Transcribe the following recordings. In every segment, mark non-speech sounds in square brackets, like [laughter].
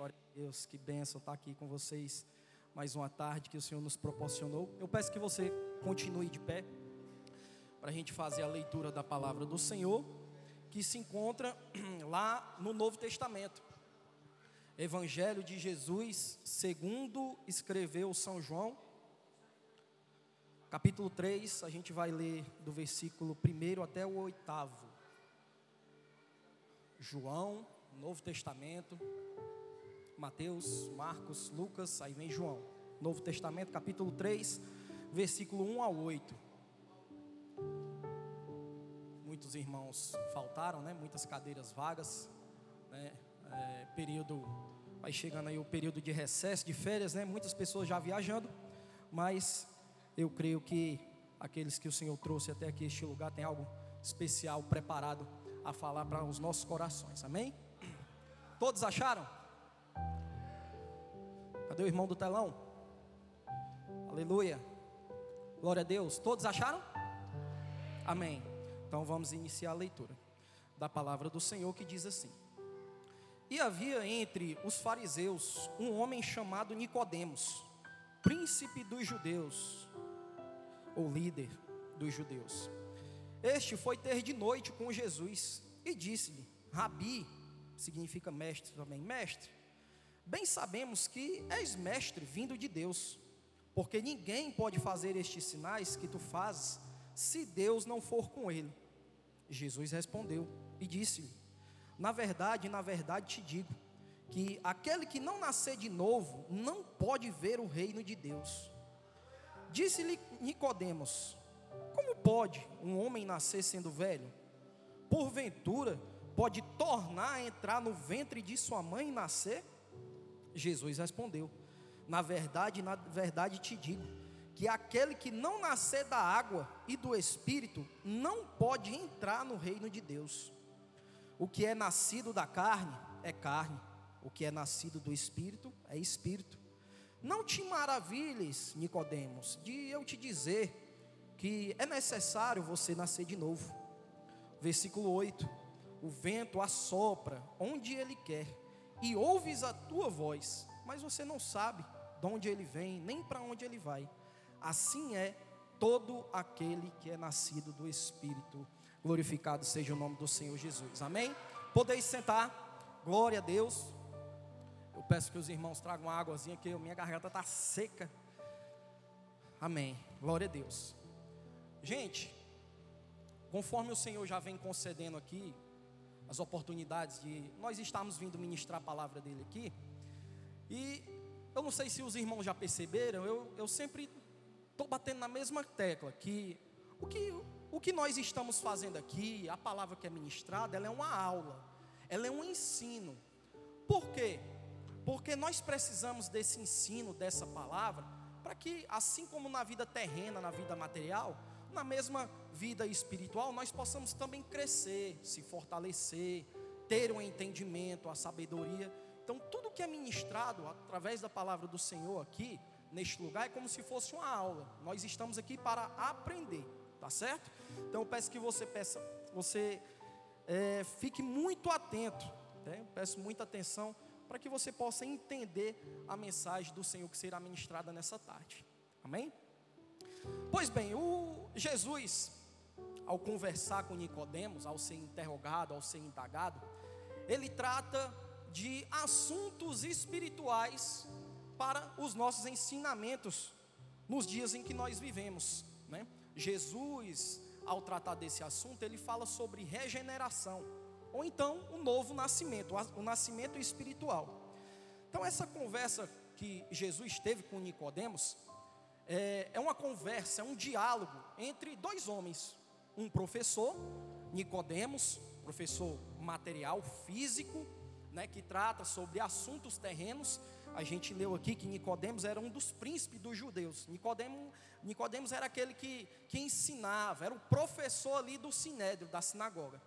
Glória a Deus, que bênção estar aqui com vocês mais uma tarde que o Senhor nos proporcionou. Eu peço que você continue de pé para a gente fazer a leitura da palavra do Senhor, que se encontra [clears throat] lá no Novo Testamento. Evangelho de Jesus, segundo escreveu São João, capítulo 3, a gente vai ler do versículo 1 até o oitavo. João, Novo Testamento, Mateus, Marcos, Lucas, aí vem João. Novo Testamento, capítulo 3, versículo 1 a 8. Muitos irmãos faltaram, né? Muitas cadeiras vagas, né? É, período, vai chegando aí o período de recesso, de férias, né? Muitas pessoas já viajando, mas eu creio que aqueles que o Senhor trouxe até aqui este lugar tem algo especial preparado a falar para os nossos corações. Amém? Todos acharam? Cadê o irmão do telão? Aleluia. Glória a Deus. Todos acharam? Amém. Então vamos iniciar a leitura da palavra do Senhor que diz assim: E havia entre os fariseus um homem chamado Nicodemos, príncipe dos judeus ou líder dos judeus. Este foi ter de noite com Jesus e disse-lhe: Rabi, significa mestre também, mestre. Bem sabemos que és mestre vindo de Deus, porque ninguém pode fazer estes sinais que tu fazes se Deus não for com ele. Jesus respondeu e disse-lhe: Na verdade, na verdade te digo que aquele que não nascer de novo não pode ver o reino de Deus. Disse-lhe Nicodemos: Como pode um homem nascer sendo velho? Porventura pode tornar a entrar no ventre de sua mãe e nascer? Jesus respondeu: Na verdade, na verdade te digo que aquele que não nascer da água e do espírito não pode entrar no reino de Deus. O que é nascido da carne é carne, o que é nascido do espírito é espírito. Não te maravilhes, Nicodemos, de eu te dizer que é necessário você nascer de novo. Versículo 8: O vento assopra onde ele quer, e ouves a tua voz, mas você não sabe de onde ele vem, nem para onde ele vai. Assim é todo aquele que é nascido do Espírito. Glorificado seja o nome do Senhor Jesus. Amém? Podeis sentar. Glória a Deus. Eu peço que os irmãos tragam uma águazinha, que minha garganta está seca. Amém. Glória a Deus. Gente, conforme o Senhor já vem concedendo aqui as oportunidades de nós estarmos vindo ministrar a palavra dele aqui, e eu não sei se os irmãos já perceberam, eu, eu sempre estou batendo na mesma tecla, que o, que o que nós estamos fazendo aqui, a palavra que é ministrada, ela é uma aula, ela é um ensino. Por quê? Porque nós precisamos desse ensino, dessa palavra, para que, assim como na vida terrena, na vida material, na mesma vida espiritual, nós possamos também crescer, se fortalecer, ter um entendimento, a sabedoria. Então, tudo que é ministrado através da palavra do Senhor aqui, neste lugar, é como se fosse uma aula. Nós estamos aqui para aprender, tá certo? Então, eu peço que você peça, você é, fique muito atento, né? peço muita atenção para que você possa entender a mensagem do Senhor que será ministrada nessa tarde. Amém? Pois bem, o Jesus, ao conversar com Nicodemos, ao ser interrogado, ao ser indagado, ele trata de assuntos espirituais para os nossos ensinamentos nos dias em que nós vivemos. Né? Jesus, ao tratar desse assunto, ele fala sobre regeneração ou então o novo nascimento, o nascimento espiritual. Então essa conversa que Jesus teve com Nicodemos é, é uma conversa, é um diálogo entre dois homens, um professor, Nicodemos, professor material, físico, né, que trata sobre assuntos terrenos. A gente leu aqui que Nicodemos era um dos príncipes dos judeus. Nicodemos, Nicodemos era aquele que, que ensinava, era o professor ali do sinédrio, da sinagoga.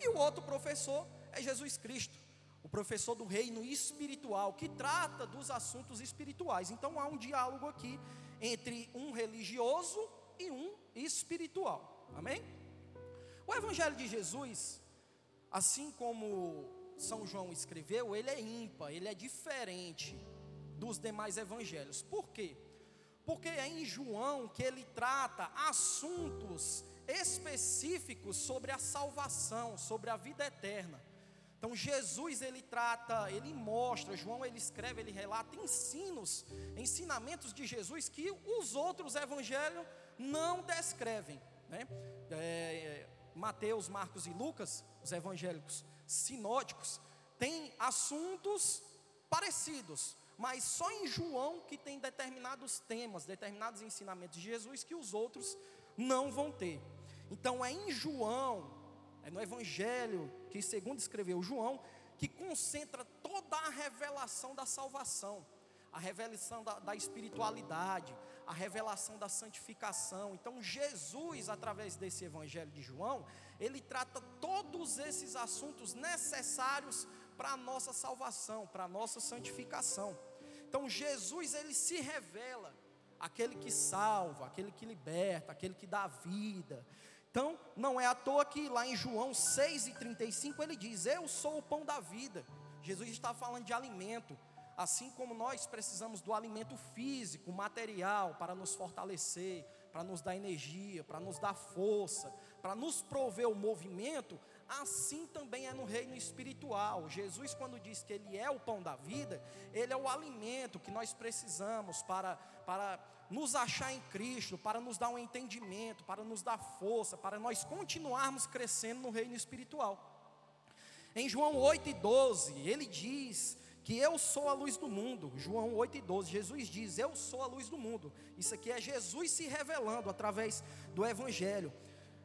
E o outro professor é Jesus Cristo, o professor do reino espiritual, que trata dos assuntos espirituais. Então há um diálogo aqui entre um religioso e um espiritual. Amém? O Evangelho de Jesus, assim como São João escreveu, ele é ímpar, ele é diferente dos demais evangelhos. Por quê? Porque é em João que ele trata assuntos específicos sobre a salvação, sobre a vida eterna. Então Jesus ele trata, ele mostra, João ele escreve, ele relata ensinos, ensinamentos de Jesus que os outros evangelhos não descrevem. Né? É, Mateus, Marcos e Lucas, os evangélicos sinóticos, têm assuntos parecidos, mas só em João que tem determinados temas, determinados ensinamentos de Jesus que os outros não vão ter. Então é em João, é no Evangelho que segundo escreveu João, que concentra toda a revelação da salvação, a revelação da, da espiritualidade, a revelação da santificação. Então Jesus, através desse Evangelho de João, ele trata todos esses assuntos necessários para a nossa salvação, para a nossa santificação. Então Jesus ele se revela aquele que salva, aquele que liberta, aquele que dá vida. Então, não é à toa que lá em João 6,35 ele diz: Eu sou o pão da vida. Jesus está falando de alimento. Assim como nós precisamos do alimento físico, material, para nos fortalecer, para nos dar energia, para nos dar força, para nos prover o movimento, assim também é no reino espiritual. Jesus, quando diz que Ele é o pão da vida, Ele é o alimento que nós precisamos para, para nos achar em Cristo, para nos dar um entendimento, para nos dar força, para nós continuarmos crescendo no reino espiritual. Em João 8 e 12, ele diz que eu sou a luz do mundo. João 8 e 12, Jesus diz: Eu sou a luz do mundo. Isso aqui é Jesus se revelando através do Evangelho.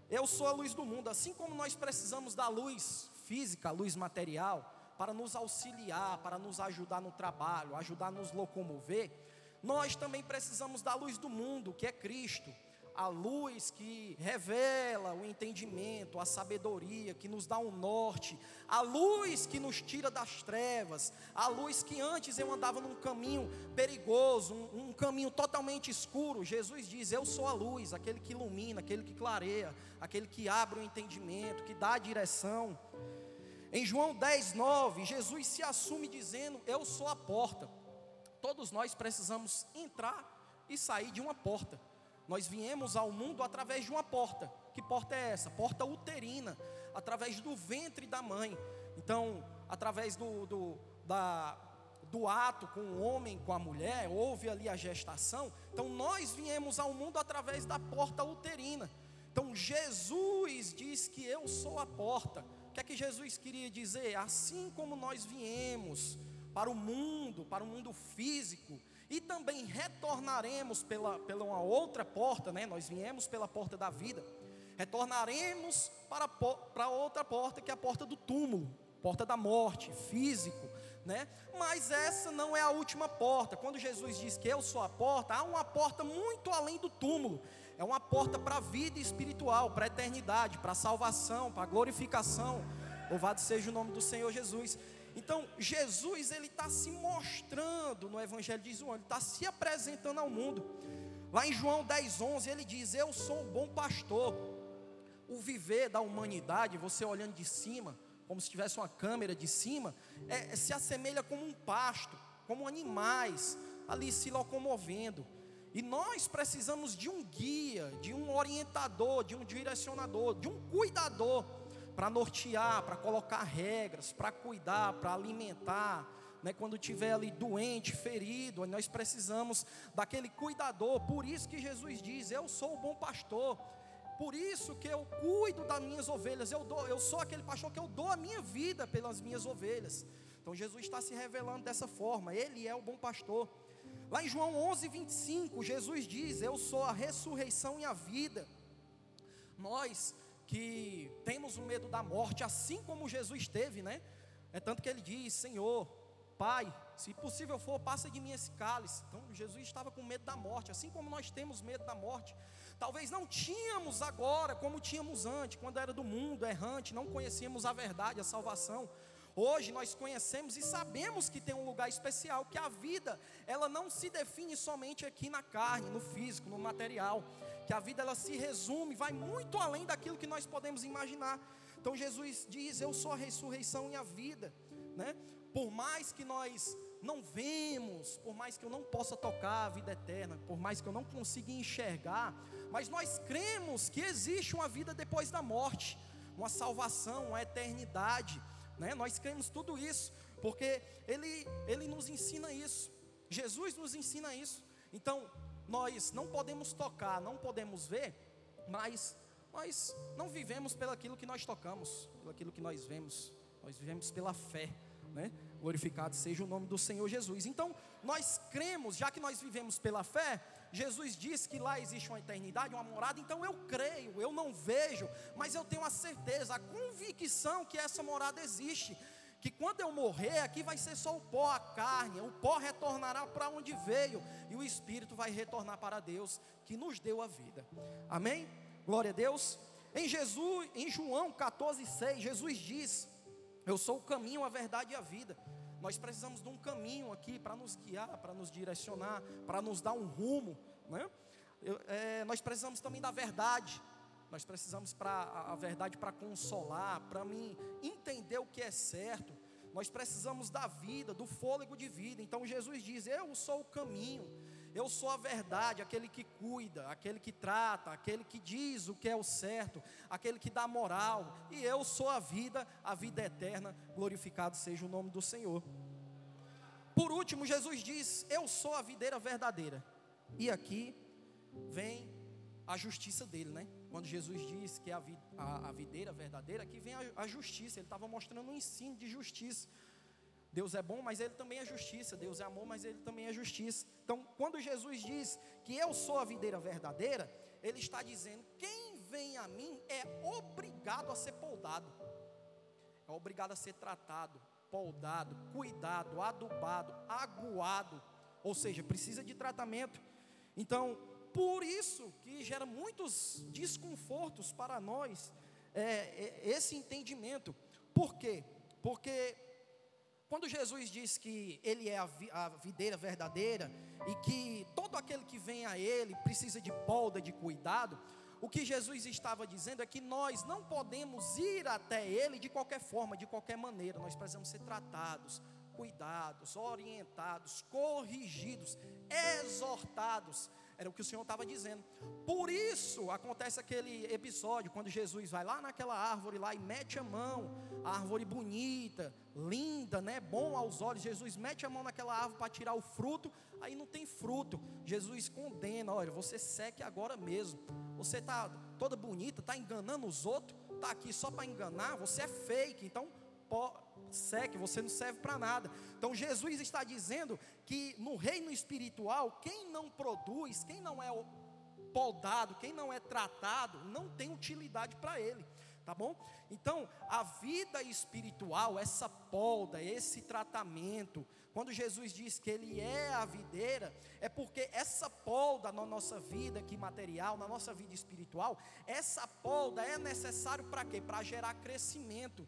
Eu sou a luz do mundo. Assim como nós precisamos da luz física, luz material, para nos auxiliar, para nos ajudar no trabalho, ajudar a nos locomover, nós também precisamos da luz do mundo, que é Cristo, a luz que revela o entendimento, a sabedoria, que nos dá um norte, a luz que nos tira das trevas, a luz que antes eu andava num caminho perigoso, um, um caminho totalmente escuro. Jesus diz: Eu sou a luz, aquele que ilumina, aquele que clareia, aquele que abre o entendimento, que dá a direção. Em João 10, 9, Jesus se assume dizendo: Eu sou a porta. Todos nós precisamos entrar e sair de uma porta. Nós viemos ao mundo através de uma porta. Que porta é essa? Porta uterina, através do ventre da mãe. Então, através do, do, da, do ato com o homem, com a mulher, houve ali a gestação. Então, nós viemos ao mundo através da porta uterina. Então, Jesus diz que eu sou a porta. O que é que Jesus queria dizer? Assim como nós viemos para o mundo, para o mundo físico, e também retornaremos pela, pela uma outra porta, né? Nós viemos pela porta da vida, retornaremos para, para outra porta, que é a porta do túmulo, porta da morte, físico, né? Mas essa não é a última porta. Quando Jesus diz que eu sou a porta, há uma porta muito além do túmulo. É uma porta para a vida espiritual, para a eternidade, para a salvação, para a glorificação. Louvado seja o nome do Senhor Jesus. Então, Jesus, ele está se mostrando no Evangelho de João, ele está se apresentando ao mundo. Lá em João 10, 11, ele diz: Eu sou o bom pastor. O viver da humanidade, você olhando de cima, como se tivesse uma câmera de cima, é, se assemelha como um pasto, como animais ali se locomovendo. E nós precisamos de um guia, de um orientador, de um direcionador, de um cuidador para nortear, para colocar regras, para cuidar, para alimentar. Né, quando tiver ali doente, ferido, nós precisamos daquele cuidador. Por isso que Jesus diz: Eu sou o bom pastor. Por isso que eu cuido das minhas ovelhas. Eu, dou, eu sou aquele pastor que eu dou a minha vida pelas minhas ovelhas. Então Jesus está se revelando dessa forma. Ele é o bom pastor. Lá em João 11, 25, Jesus diz: Eu sou a ressurreição e a vida. Nós que temos o medo da morte, assim como Jesus teve, né? É tanto que ele diz: Senhor, Pai, se possível for, passa de mim esse cálice. Então Jesus estava com medo da morte, assim como nós temos medo da morte. Talvez não tínhamos agora como tínhamos antes, quando era do mundo errante, não conhecíamos a verdade, a salvação. Hoje nós conhecemos e sabemos que tem um lugar especial, que a vida, ela não se define somente aqui na carne, no físico, no material que a vida ela se resume, vai muito além daquilo que nós podemos imaginar. Então Jesus diz: Eu sou a ressurreição e a vida. né? Por mais que nós não vemos, por mais que eu não possa tocar a vida eterna, por mais que eu não consiga enxergar, mas nós cremos que existe uma vida depois da morte, uma salvação, uma eternidade, né? Nós cremos tudo isso, porque ele ele nos ensina isso. Jesus nos ensina isso. Então, nós não podemos tocar, não podemos ver, mas nós não vivemos pelo aquilo que nós tocamos, pelo aquilo que nós vemos. Nós vivemos pela fé, né? Glorificado seja o nome do Senhor Jesus. Então, nós cremos, já que nós vivemos pela fé, Jesus disse que lá existe uma eternidade, uma morada, então eu creio, eu não vejo, mas eu tenho a certeza, a convicção que essa morada existe que quando eu morrer, aqui vai ser só o pó, a carne, o pó retornará para onde veio, e o espírito vai retornar para Deus, que nos deu a vida. Amém? Glória a Deus. Em Jesus, em João 14,6, Jesus diz: Eu sou o caminho, a verdade e a vida. Nós precisamos de um caminho aqui para nos guiar, para nos direcionar, para nos dar um rumo. Né? Eu, é, nós precisamos também da verdade. Nós precisamos para a verdade para consolar, para mim entender o que é certo. Nós precisamos da vida, do fôlego de vida. Então Jesus diz: Eu sou o caminho, eu sou a verdade, aquele que cuida, aquele que trata, aquele que diz o que é o certo, aquele que dá moral. E eu sou a vida, a vida eterna. Glorificado seja o nome do Senhor. Por último, Jesus diz: Eu sou a videira verdadeira. E aqui vem a justiça dele, né? Quando Jesus diz que é a, a, a videira verdadeira, aqui vem a, a justiça. Ele estava mostrando um ensino de justiça. Deus é bom, mas Ele também é justiça. Deus é amor, mas Ele também é justiça. Então, quando Jesus diz que eu sou a videira verdadeira, Ele está dizendo: quem vem a mim é obrigado a ser poldado, é obrigado a ser tratado, poldado, cuidado, adubado, aguado, ou seja, precisa de tratamento. Então, por isso que gera muitos desconfortos para nós é, é, esse entendimento. Por quê? Porque quando Jesus diz que Ele é a, a videira verdadeira e que todo aquele que vem a Ele precisa de polda, de cuidado, o que Jesus estava dizendo é que nós não podemos ir até Ele de qualquer forma, de qualquer maneira, nós precisamos ser tratados, cuidados, orientados, corrigidos, exortados era o que o Senhor estava dizendo. Por isso acontece aquele episódio quando Jesus vai lá naquela árvore lá e mete a mão, a árvore bonita, linda, né, bom aos olhos. Jesus mete a mão naquela árvore para tirar o fruto, aí não tem fruto. Jesus condena, olha, você seque agora mesmo. Você está toda bonita, está enganando os outros, está aqui só para enganar, você é fake. Então seque, você não serve para nada. Então Jesus está dizendo que no reino espiritual, quem não produz, quem não é podado, quem não é tratado, não tem utilidade para ele. Tá bom? Então, a vida espiritual, essa polda, esse tratamento, quando Jesus diz que Ele é a videira, é porque essa polda na nossa vida aqui material, na nossa vida espiritual, essa polda é necessário para quê? Para gerar crescimento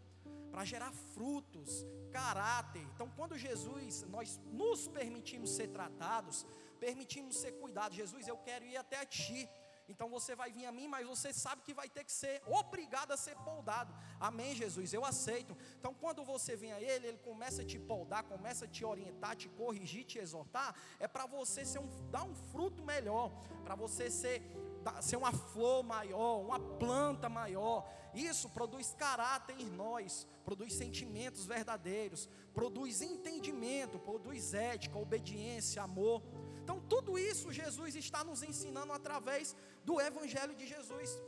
para gerar frutos, caráter. Então, quando Jesus, nós nos permitimos ser tratados, permitimos ser cuidados, Jesus, eu quero ir até a Ti. Então você vai vir a mim, mas você sabe que vai ter que ser obrigado a ser poldado. Amém, Jesus, eu aceito. Então quando você vem a Ele, Ele começa a te poldar, começa a te orientar, te corrigir, te exortar. É para você ser um, dar um fruto melhor, para você ser ser uma flor maior, uma planta maior. Isso produz caráter em nós, produz sentimentos verdadeiros, produz entendimento, produz ética, obediência, amor. Então, tudo isso Jesus está nos ensinando através do Evangelho de Jesus.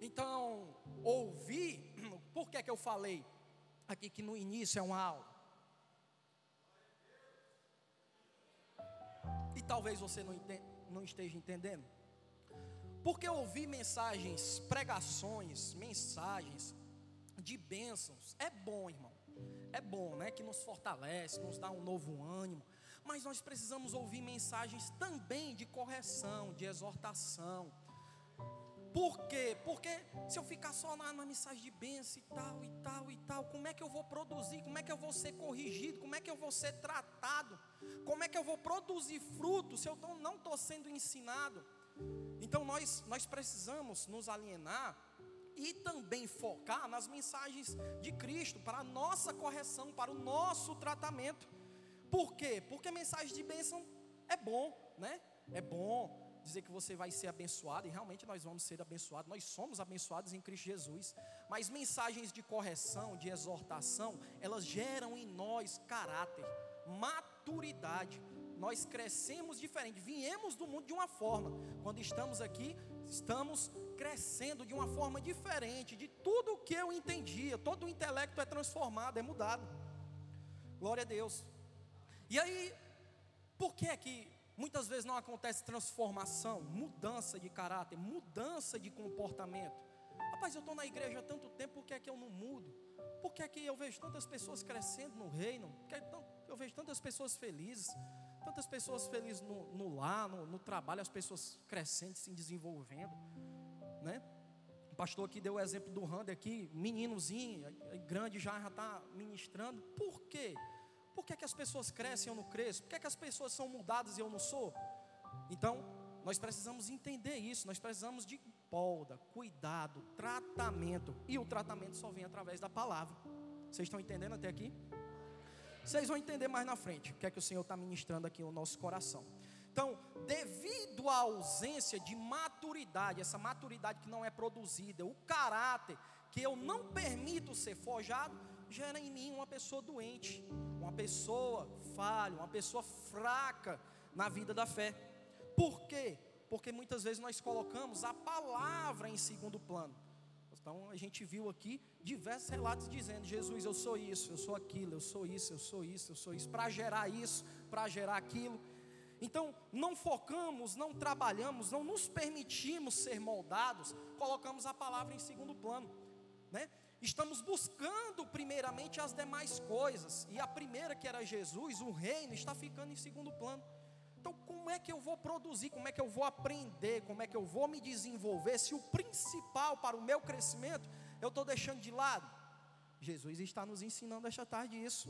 Então, ouvir, [clears throat] por que, que eu falei aqui que no início é uma aula? E talvez você não, não esteja entendendo. Porque ouvir mensagens, pregações, mensagens de bênçãos é bom, irmão. É bom, né? Que nos fortalece, nos dá um novo ânimo. Mas nós precisamos ouvir mensagens também de correção, de exortação. Por quê? Porque se eu ficar só na, na mensagem de bênção e tal, e tal, e tal, como é que eu vou produzir? Como é que eu vou ser corrigido? Como é que eu vou ser tratado? Como é que eu vou produzir fruto se eu não estou sendo ensinado? Então nós, nós precisamos nos alienar e também focar nas mensagens de Cristo para a nossa correção, para o nosso tratamento. Por quê? Porque mensagem de bênção é bom, né? É bom dizer que você vai ser abençoado, e realmente nós vamos ser abençoados, nós somos abençoados em Cristo Jesus. Mas mensagens de correção, de exortação, elas geram em nós caráter, maturidade. Nós crescemos diferente, viemos do mundo de uma forma. Quando estamos aqui, estamos crescendo de uma forma diferente de tudo o que eu entendia. Todo o intelecto é transformado, é mudado. Glória a Deus. E aí, por que é que muitas vezes não acontece transformação, mudança de caráter, mudança de comportamento? Rapaz, eu estou na igreja há tanto tempo, por que é que eu não mudo? Por que é que eu vejo tantas pessoas crescendo no reino? Por que é eu vejo tantas pessoas felizes? Tantas pessoas felizes no, no lar, no, no trabalho, as pessoas crescendo, se desenvolvendo, né? O pastor aqui deu o exemplo do Randy aqui, meninozinho, grande já está ministrando. Por quê? Por que, é que as pessoas crescem e eu não cresço? Por que, é que as pessoas são mudadas e eu não sou? Então, nós precisamos entender isso, nós precisamos de polda, cuidado, tratamento. E o tratamento só vem através da palavra. Vocês estão entendendo até aqui? Vocês vão entender mais na frente o que é que o Senhor está ministrando aqui no nosso coração. Então, devido à ausência de maturidade, essa maturidade que não é produzida, o caráter que eu não permito ser forjado, gera em mim uma pessoa doente, uma pessoa falha, uma pessoa fraca na vida da fé. Por quê? Porque muitas vezes nós colocamos a palavra em segundo plano. Então a gente viu aqui diversos relatos dizendo: Jesus, eu sou isso, eu sou aquilo, eu sou isso, eu sou isso, eu sou isso, para gerar isso, para gerar aquilo. Então, não focamos, não trabalhamos, não nos permitimos ser moldados, colocamos a palavra em segundo plano, né? Estamos buscando primeiramente as demais coisas, e a primeira que era Jesus, o reino, está ficando em segundo plano. Então, como é que eu vou produzir, como é que eu vou aprender, como é que eu vou me desenvolver, se o principal para o meu crescimento eu estou deixando de lado? Jesus está nos ensinando esta tarde isso.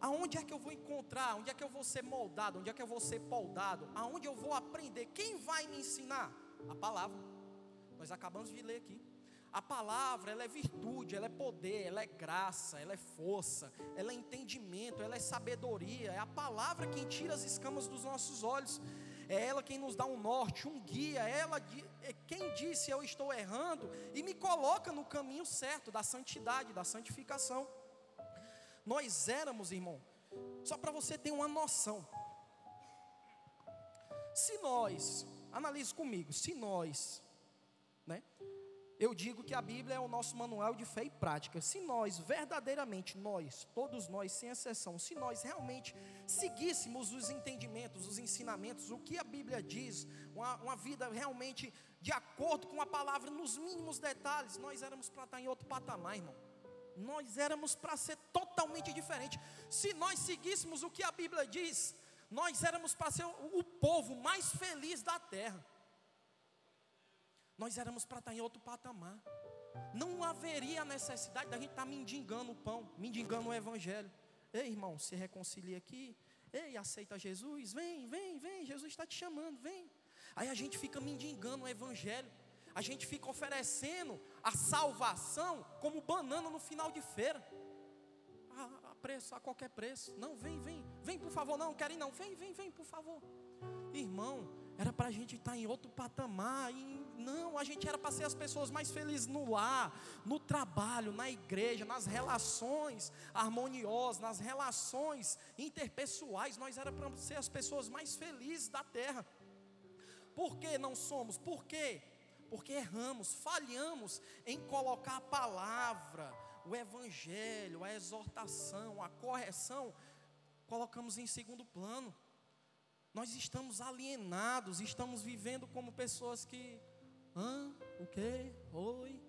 Aonde é que eu vou encontrar? Onde é que eu vou ser moldado? Onde é que eu vou ser poldado? Aonde eu vou aprender? Quem vai me ensinar? A palavra. Nós acabamos de ler aqui. A palavra, ela é virtude, ela é poder, ela é graça, ela é força, ela é entendimento, ela é sabedoria. É a palavra quem tira as escamas dos nossos olhos. É ela quem nos dá um norte, um guia. Ela é quem disse eu estou errando e me coloca no caminho certo da santidade, da santificação. Nós éramos, irmão, só para você ter uma noção. Se nós, analise comigo, se nós, né, eu digo que a Bíblia é o nosso manual de fé e prática. Se nós, verdadeiramente, nós, todos nós, sem exceção, se nós realmente seguíssemos os entendimentos, os ensinamentos, o que a Bíblia diz, uma, uma vida realmente de acordo com a palavra, nos mínimos detalhes, nós éramos para estar em outro patamar, irmão. Nós éramos para ser totalmente diferente. Se nós seguíssemos o que a Bíblia diz, nós éramos para ser o povo mais feliz da terra nós éramos para estar em outro patamar. Não haveria necessidade da gente estar mendigando o pão, mendigando o evangelho. Ei, irmão, se reconcilia aqui. Ei, aceita Jesus. Vem, vem, vem. Jesus está te chamando, vem. Aí a gente fica mendigando o evangelho. A gente fica oferecendo a salvação como banana no final de feira. A, a preço, a qualquer preço. Não, vem, vem. Vem, por favor. Não, querem não. Vem, vem, vem, por favor. Irmão, era para a gente estar em outro patamar. E não, a gente era para ser as pessoas mais felizes no lar, no trabalho, na igreja, nas relações harmoniosas, nas relações interpessoais. Nós era para ser as pessoas mais felizes da terra. Por que não somos? Por quê? Porque erramos, falhamos em colocar a palavra, o evangelho, a exortação, a correção, colocamos em segundo plano. Nós estamos alienados, estamos vivendo como pessoas que, hã? O quê? Oi?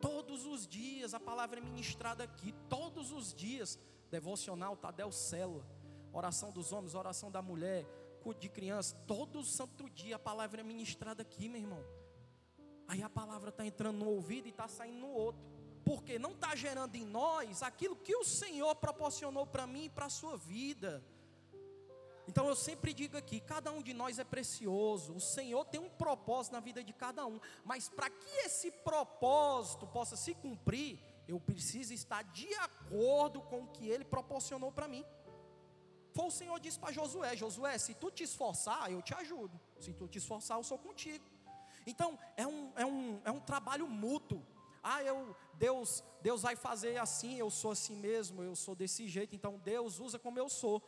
Todos os dias a palavra é ministrada aqui, todos os dias. Devocional, Tadel Célula, oração dos homens, oração da mulher, culto de criança, todo santo dia a palavra é ministrada aqui, meu irmão. Aí a palavra está entrando no ouvido e está saindo no outro. Porque não está gerando em nós aquilo que o Senhor proporcionou para mim e para a sua vida. Então eu sempre digo aqui: cada um de nós é precioso, o Senhor tem um propósito na vida de cada um, mas para que esse propósito possa se cumprir, eu preciso estar de acordo com o que Ele proporcionou para mim. Foi o Senhor disse para Josué: Josué, se tu te esforçar, eu te ajudo, se tu te esforçar, eu sou contigo. Então é um, é um, é um trabalho mútuo. Ah, eu, Deus, Deus vai fazer assim, eu sou assim mesmo, eu sou desse jeito, então Deus usa como eu sou.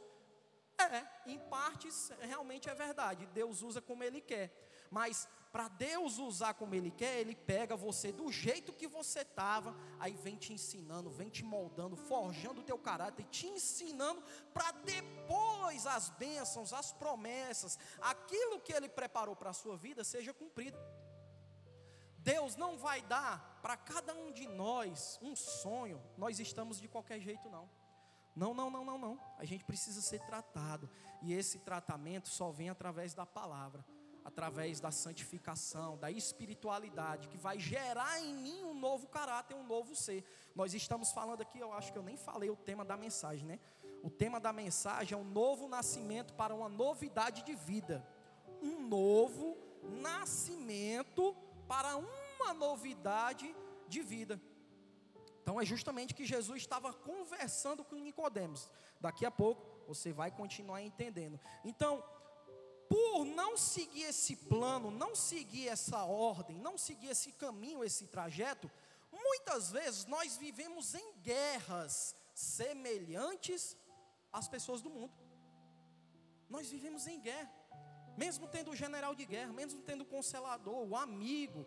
É, em partes realmente é verdade, Deus usa como Ele quer. Mas para Deus usar como Ele quer, Ele pega você do jeito que você estava, aí vem te ensinando, vem te moldando, forjando o teu caráter, te ensinando para depois as bênçãos, as promessas, aquilo que Ele preparou para a sua vida seja cumprido. Deus não vai dar para cada um de nós um sonho, nós estamos de qualquer jeito, não. Não, não, não, não, não. A gente precisa ser tratado. E esse tratamento só vem através da palavra, através da santificação, da espiritualidade, que vai gerar em mim um novo caráter, um novo ser. Nós estamos falando aqui, eu acho que eu nem falei o tema da mensagem, né? O tema da mensagem é um novo nascimento para uma novidade de vida. Um novo nascimento para uma novidade de vida. Então é justamente que Jesus estava conversando com Nicodemos. Daqui a pouco você vai continuar entendendo. Então, por não seguir esse plano, não seguir essa ordem, não seguir esse caminho, esse trajeto, muitas vezes nós vivemos em guerras semelhantes às pessoas do mundo. Nós vivemos em guerra, mesmo tendo o general de guerra, mesmo tendo o consolador, o amigo,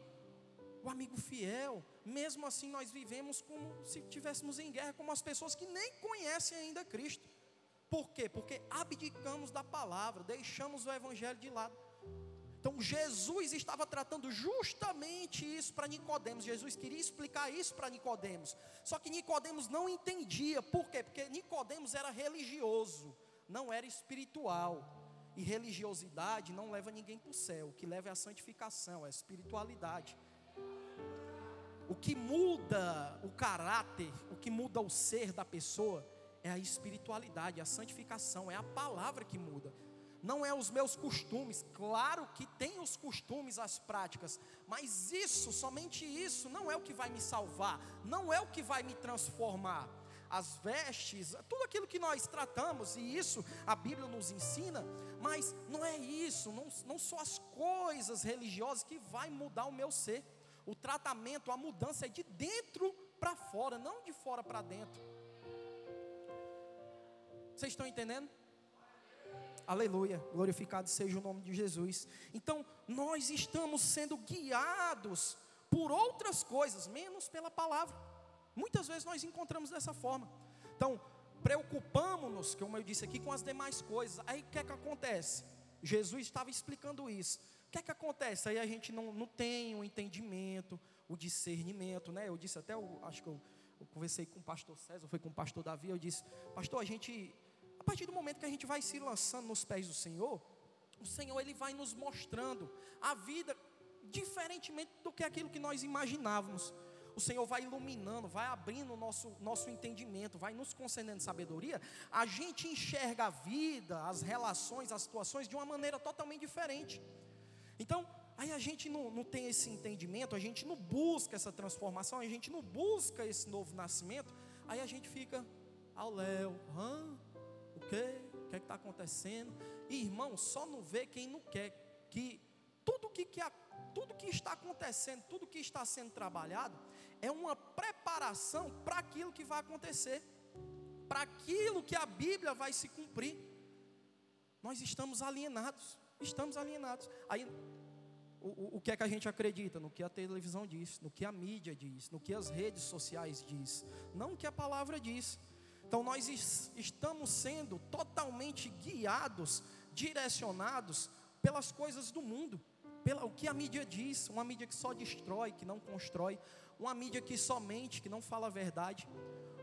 o amigo fiel, mesmo assim nós vivemos como se estivéssemos em guerra com as pessoas que nem conhecem ainda Cristo. Por quê? Porque abdicamos da palavra, deixamos o evangelho de lado. Então Jesus estava tratando justamente isso para Nicodemos. Jesus queria explicar isso para Nicodemos. Só que Nicodemos não entendia. Por quê? Porque Nicodemos era religioso, não era espiritual. E religiosidade não leva ninguém para o céu. O que leva é a santificação, é a espiritualidade. O que muda o caráter, o que muda o ser da pessoa é a espiritualidade, a santificação, é a palavra que muda. Não é os meus costumes, claro que tem os costumes, as práticas, mas isso, somente isso, não é o que vai me salvar, não é o que vai me transformar. As vestes, tudo aquilo que nós tratamos, e isso a Bíblia nos ensina, mas não é isso, não, não são as coisas religiosas que vai mudar o meu ser. O tratamento, a mudança é de dentro para fora, não de fora para dentro. Vocês estão entendendo? Aleluia, glorificado seja o nome de Jesus. Então, nós estamos sendo guiados por outras coisas, menos pela palavra. Muitas vezes nós encontramos dessa forma. Então, preocupamos-nos, como eu disse aqui, com as demais coisas. Aí o que é que acontece? Jesus estava explicando isso. O que é que acontece? Aí a gente não, não tem o entendimento, o discernimento, né? Eu disse até, eu, acho que eu, eu conversei com o pastor César, foi com o pastor Davi, eu disse, pastor, a gente, a partir do momento que a gente vai se lançando nos pés do Senhor, o Senhor ele vai nos mostrando a vida diferentemente do que aquilo que nós imaginávamos. O Senhor vai iluminando, vai abrindo o nosso, nosso entendimento, vai nos concedendo sabedoria. A gente enxerga a vida, as relações, as situações de uma maneira totalmente diferente. Então, aí a gente não, não tem esse entendimento, a gente não busca essa transformação, a gente não busca esse novo nascimento, aí a gente fica ao léu, hã? O quê? O que é está acontecendo? E, irmão, só não vê quem não quer que tudo que, que, tudo que está acontecendo, tudo que está sendo trabalhado, é uma preparação para aquilo que vai acontecer, para aquilo que a Bíblia vai se cumprir. Nós estamos alienados. Estamos alienados. Aí, o, o que é que a gente acredita? No que a televisão diz, no que a mídia diz, no que as redes sociais diz, não o que a palavra diz. Então nós estamos sendo totalmente guiados, direcionados pelas coisas do mundo, pelo que a mídia diz, uma mídia que só destrói, que não constrói, uma mídia que somente, que não fala a verdade,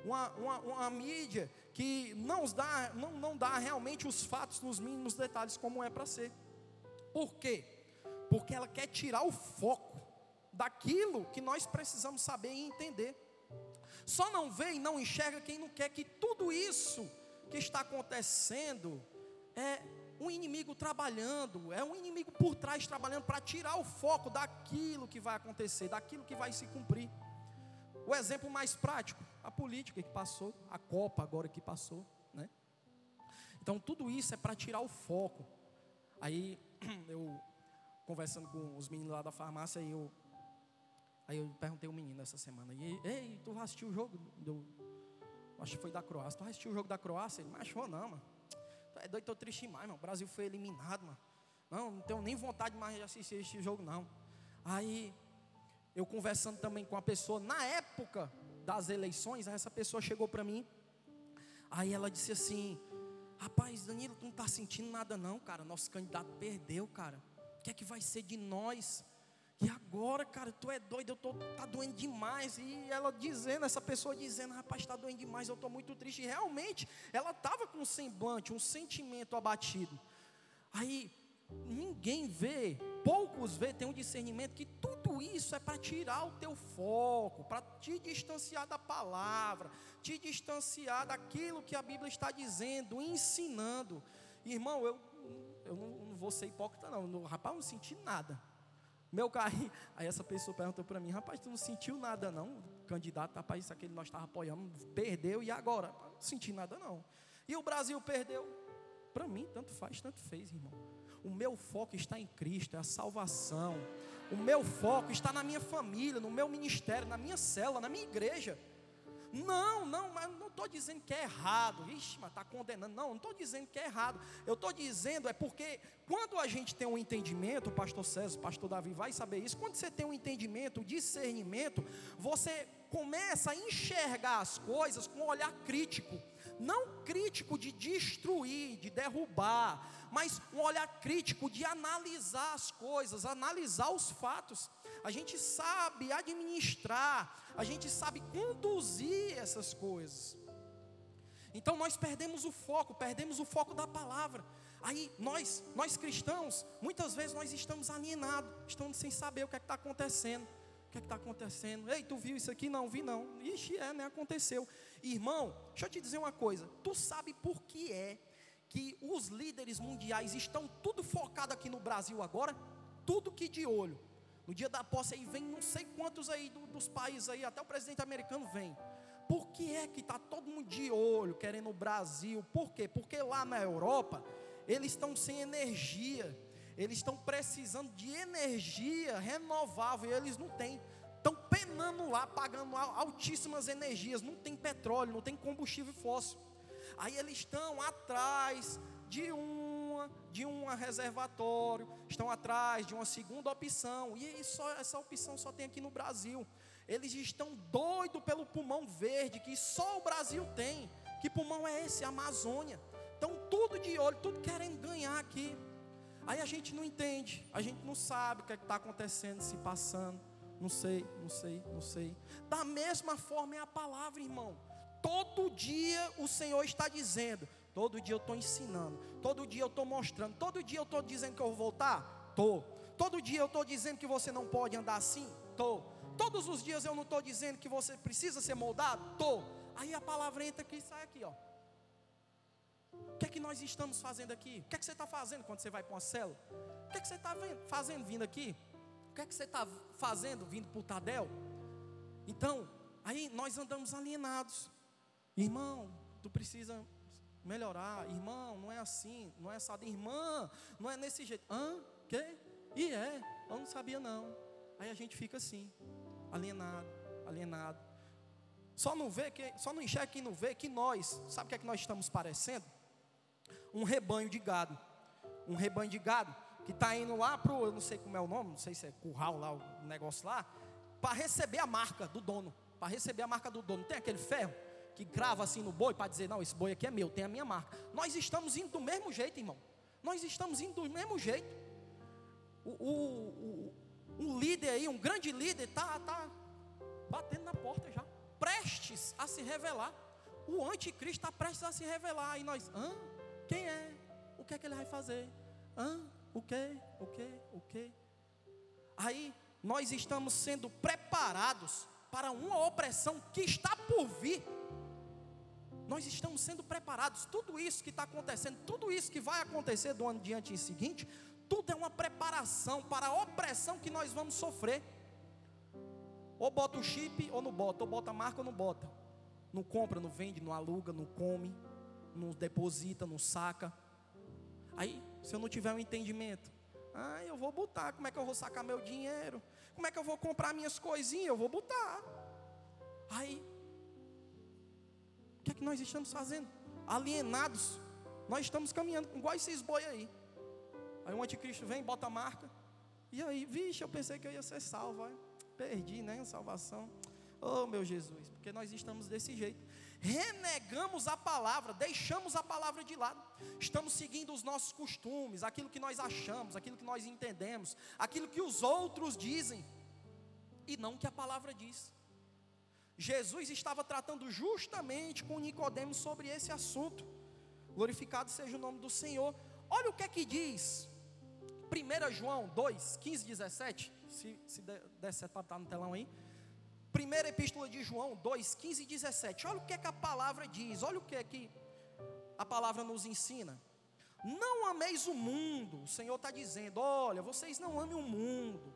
uma, uma, uma mídia que não dá, não, não dá realmente os fatos nos mínimos detalhes como é para ser. Por quê? Porque ela quer tirar o foco daquilo que nós precisamos saber e entender. Só não vê e não enxerga quem não quer que tudo isso que está acontecendo é um inimigo trabalhando, é um inimigo por trás trabalhando para tirar o foco daquilo que vai acontecer, daquilo que vai se cumprir. O exemplo mais prático, a política que passou, a Copa agora que passou, né? Então tudo isso é para tirar o foco. Aí [clears throat] eu conversando com os meninos lá da farmácia, aí eu aí eu perguntei ao menino essa semana, e ei, tu assistiu o jogo do acho que foi da Croácia. Tu assistiu o jogo da Croácia? Ele, mas não, mano. Tu é doido, tô triste demais, mano. O Brasil foi eliminado, mano. Não, não tenho nem vontade mais de assistir esse jogo, não. Aí eu conversando também com a pessoa, na época das eleições, essa pessoa chegou para mim, aí ela disse assim: Rapaz, Danilo, tu não está sentindo nada, não, cara. Nosso candidato perdeu, cara. O que é que vai ser de nós? E agora, cara, tu é doido, eu tô tá doendo demais. E ela dizendo, essa pessoa dizendo, rapaz, está doendo demais, eu estou muito triste. E realmente, ela estava com um semblante, um sentimento abatido. Aí ninguém vê, poucos vê, tem um discernimento que tudo isso é para tirar o teu foco, para te distanciar da palavra, te distanciar daquilo que a Bíblia está dizendo, ensinando. Irmão, eu, eu não, não vou ser hipócrita, não. No, rapaz, eu não senti nada. Meu carro, [laughs] aí essa pessoa perguntou para mim, rapaz, tu não sentiu nada não? Candidato, rapaz, isso aquele nós estávamos apoiando, perdeu e agora? Não senti nada não. E o Brasil perdeu? Para mim, tanto faz, tanto fez, irmão. O meu foco está em Cristo, é a salvação. O meu foco está na minha família, no meu ministério, na minha célula, na minha igreja. Não, não, mas não estou dizendo que é errado. Ixi, mas está condenando. Não, não estou dizendo que é errado. Eu estou dizendo é porque quando a gente tem um entendimento, pastor César, pastor Davi vai saber isso. Quando você tem um entendimento, um discernimento, você começa a enxergar as coisas com um olhar crítico. Não crítico de destruir, de derrubar, mas um olhar crítico de analisar as coisas, analisar os fatos. A gente sabe administrar, a gente sabe conduzir essas coisas. Então nós perdemos o foco, perdemos o foco da palavra. Aí nós, nós cristãos, muitas vezes nós estamos alienados, estamos sem saber o que é está acontecendo. O que é está acontecendo? Ei, tu viu isso aqui? Não, vi não. Ixi, é, né? Aconteceu. Irmão, deixa eu te dizer uma coisa. Tu sabe por que é que os líderes mundiais estão tudo focado aqui no Brasil agora, tudo que de olho. No dia da posse aí vem não sei quantos aí do, dos países aí, até o presidente americano vem. Por que é que está todo mundo de olho querendo o Brasil? Por quê? Porque lá na Europa eles estão sem energia, eles estão precisando de energia renovável e eles não têm. Lá, pagando altíssimas energias, não tem petróleo, não tem combustível fóssil. Aí eles estão atrás de uma, de um reservatório, estão atrás de uma segunda opção. E só, essa opção só tem aqui no Brasil. Eles estão doidos pelo pulmão verde que só o Brasil tem. Que pulmão é esse? A Amazônia. Estão tudo de olho, tudo querendo ganhar aqui. Aí a gente não entende, a gente não sabe o que é está acontecendo, se passando. Não sei, não sei, não sei. Da mesma forma é a palavra, irmão. Todo dia o Senhor está dizendo, todo dia eu estou ensinando, todo dia eu estou mostrando, todo dia eu estou dizendo que eu vou voltar? Estou. Todo dia eu estou dizendo que você não pode andar assim? Estou. Todos os dias eu não estou dizendo que você precisa ser moldado? Estou. Aí a palavra entra aqui e sai aqui, ó. O que é que nós estamos fazendo aqui? O que é que você está fazendo quando você vai para uma célula? O que é que você está fazendo vindo aqui? O que é que você está fazendo vindo para o Tadel? Então, aí nós andamos alienados. Irmão, tu precisa melhorar. Irmão, não é assim, não é assado. Irmã, não é nesse jeito. Hã? Quê? E é, eu não sabia não. Aí a gente fica assim, alienado, alienado. Só não vê que, só não enxerga quem não vê que nós, sabe o que é que nós estamos parecendo? Um rebanho de gado. Um rebanho de gado que está indo lá pro, eu não sei como é o nome, não sei se é curral lá, o negócio lá, para receber a marca do dono, para receber a marca do dono. Tem aquele ferro que grava assim no boi para dizer, não, esse boi aqui é meu, tem a minha marca. Nós estamos indo do mesmo jeito, irmão. Nós estamos indo do mesmo jeito. O, o, o, um líder aí, um grande líder, está tá batendo na porta já, prestes a se revelar. O anticristo está prestes a se revelar. E nós, hã? Quem é? O que é que ele vai fazer? Hã? O que? O que? O que? Aí nós estamos sendo preparados para uma opressão que está por vir. Nós estamos sendo preparados. Tudo isso que está acontecendo, tudo isso que vai acontecer do ano diante em seguinte, tudo é uma preparação para a opressão que nós vamos sofrer. Ou bota o chip ou não bota, ou bota a marca ou não bota. Não compra, não vende, não aluga, não come, não deposita, não saca. Aí, se eu não tiver um entendimento, ah, eu vou botar, como é que eu vou sacar meu dinheiro? Como é que eu vou comprar minhas coisinhas? Eu vou botar. Aí, o que é que nós estamos fazendo? Alienados. Nós estamos caminhando igual esses boi aí. Aí o anticristo vem, bota a marca. E aí, vixe, eu pensei que eu ia ser salvo. Perdi, né? A salvação. Oh, meu Jesus, porque nós estamos desse jeito. Renegamos a palavra, deixamos a palavra de lado. Estamos seguindo os nossos costumes, aquilo que nós achamos, aquilo que nós entendemos, aquilo que os outros dizem, e não o que a palavra diz. Jesus estava tratando justamente com Nicodemos sobre esse assunto. Glorificado seja o nome do Senhor. Olha o que é que diz 1 João 2, 15, 17. Se, se der certo para estar no telão aí. Primeira epístola de João 2, 15 e 17. Olha o que é que a palavra diz. Olha o que é que a palavra nos ensina. Não ameis o mundo. O Senhor está dizendo: olha, vocês não amem o mundo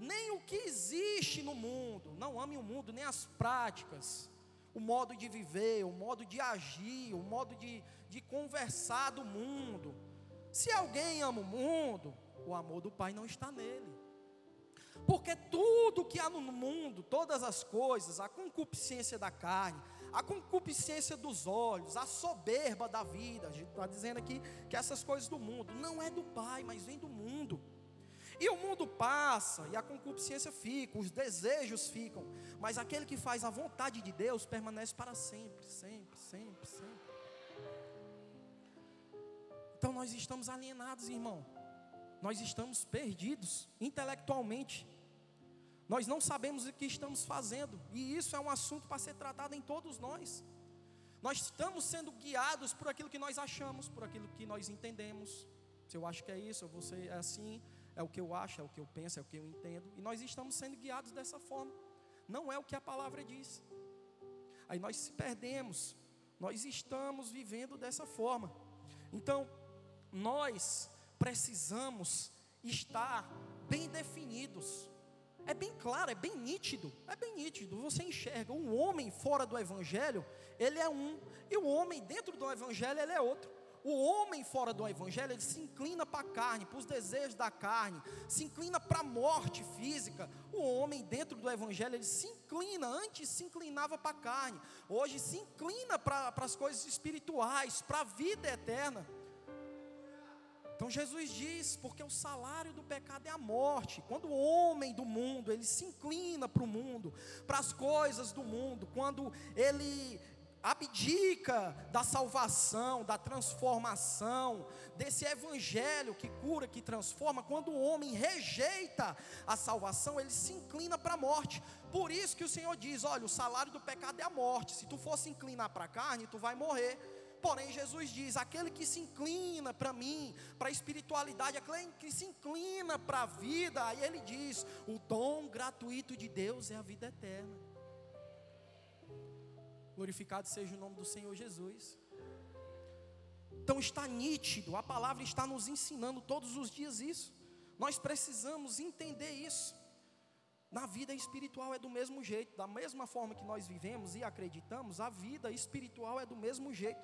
nem o que existe no mundo. Não ame o mundo, nem as práticas, o modo de viver, o modo de agir, o modo de, de conversar do mundo. Se alguém ama o mundo, o amor do Pai não está nele. Porque tudo que há no mundo, todas as coisas, a concupiscência da carne, a concupiscência dos olhos, a soberba da vida, a gente está dizendo aqui que essas coisas do mundo não é do Pai, mas vem do mundo. E o mundo passa, e a concupiscência fica, os desejos ficam, mas aquele que faz a vontade de Deus permanece para sempre, sempre, sempre, sempre. Então nós estamos alienados, irmão. Nós estamos perdidos intelectualmente. Nós não sabemos o que estamos fazendo, e isso é um assunto para ser tratado em todos nós. Nós estamos sendo guiados por aquilo que nós achamos, por aquilo que nós entendemos. Se eu acho que é isso, você é assim, é o que eu acho, é o que eu penso, é o que eu entendo, e nós estamos sendo guiados dessa forma. Não é o que a palavra diz. Aí nós se perdemos. Nós estamos vivendo dessa forma. Então, nós precisamos estar bem definidos. É bem claro, é bem nítido, é bem nítido. Você enxerga um homem fora do evangelho, ele é um, e o homem dentro do evangelho, ele é outro. O homem fora do evangelho, ele se inclina para a carne, para os desejos da carne, se inclina para a morte física. O homem dentro do evangelho, ele se inclina, antes se inclinava para a carne, hoje se inclina para, para as coisas espirituais, para a vida eterna. Então Jesus diz, porque o salário do pecado é a morte. Quando o homem do mundo, ele se inclina para o mundo, para as coisas do mundo, quando ele abdica da salvação, da transformação, desse evangelho que cura, que transforma, quando o homem rejeita a salvação, ele se inclina para a morte. Por isso que o Senhor diz: olha, o salário do pecado é a morte. Se tu for se inclinar para a carne, tu vai morrer. Porém, Jesus diz: aquele que se inclina para mim, para a espiritualidade, aquele que se inclina para a vida, aí ele diz: o dom gratuito de Deus é a vida eterna. Glorificado seja o nome do Senhor Jesus. Então está nítido, a palavra está nos ensinando todos os dias isso. Nós precisamos entender isso. Na vida espiritual é do mesmo jeito, da mesma forma que nós vivemos e acreditamos, a vida espiritual é do mesmo jeito.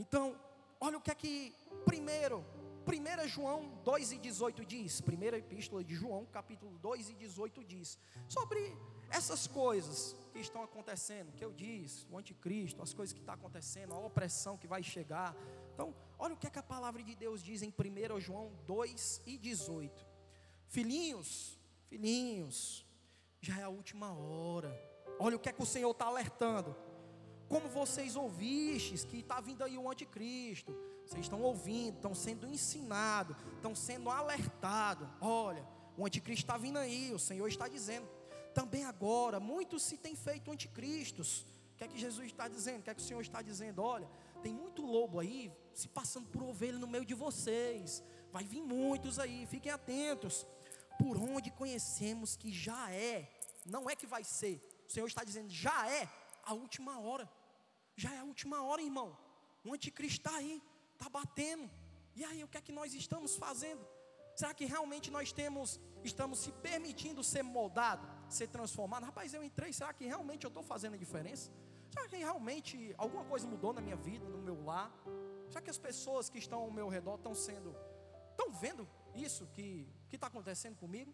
Então, olha o que é que primeiro, 1 João 2 e 18 diz, primeira epístola de João, capítulo 2 e 18 diz, sobre essas coisas que estão acontecendo, que eu disse, o anticristo, as coisas que estão acontecendo, a opressão que vai chegar. Então, olha o que, é que a palavra de Deus diz em 1 João 2 e 18. Filhinhos, filhinhos, já é a última hora. Olha o que é que o Senhor está alertando. Como vocês ouvistes que está vindo aí o anticristo, vocês estão ouvindo, estão sendo ensinados, estão sendo alertados. Olha, o anticristo está vindo aí, o Senhor está dizendo também agora, muitos se têm feito anticristos. O que é que Jesus está dizendo? O que é que o Senhor está dizendo? Olha, tem muito lobo aí se passando por ovelha no meio de vocês. Vai vir muitos aí, fiquem atentos. Por onde conhecemos que já é, não é que vai ser. O Senhor está dizendo, já é a última hora. Já é a última hora, irmão. O anticristo está aí, está batendo. E aí, o que é que nós estamos fazendo? Será que realmente nós temos, estamos se permitindo ser moldado, ser transformado? Rapaz, eu entrei, será que realmente eu estou fazendo a diferença? Será que realmente alguma coisa mudou na minha vida, no meu lar? Será que as pessoas que estão ao meu redor estão sendo, estão vendo isso que está acontecendo comigo?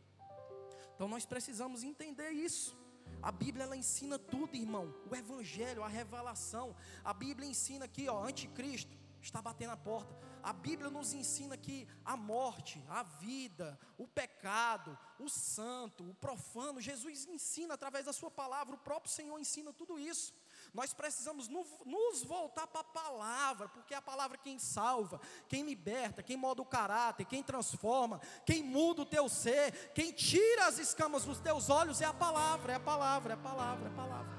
Então nós precisamos entender isso. A Bíblia ela ensina tudo, irmão. O Evangelho, a revelação. A Bíblia ensina aqui, ó, anticristo está batendo a porta. A Bíblia nos ensina que a morte, a vida, o pecado, o santo, o profano, Jesus ensina através da Sua palavra, o próprio Senhor ensina tudo isso. Nós precisamos nos voltar para a palavra, porque é a palavra quem salva, quem liberta, quem molda o caráter, quem transforma, quem muda o teu ser, quem tira as escamas dos teus olhos é a palavra, é a palavra, é a palavra, é a palavra.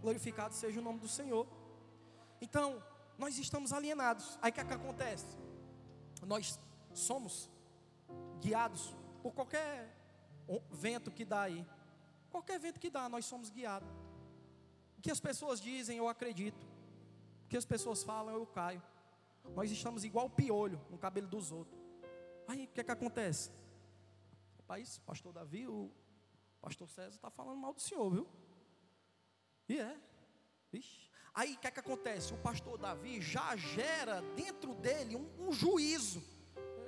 Glorificado seja o nome do Senhor. Então, nós estamos alienados. Aí o que, é que acontece? Nós somos guiados por qualquer vento que dá aí. Qualquer vento que dá, nós somos guiados. Que as pessoas dizem, eu acredito. O que as pessoas falam, eu caio. Nós estamos igual piolho no cabelo dos outros. Aí o que é que acontece? Rapaz, pastor Davi, o pastor César está falando mal do senhor, viu? E é. Vixe. Aí o que é que acontece? O pastor Davi já gera dentro dele um, um juízo.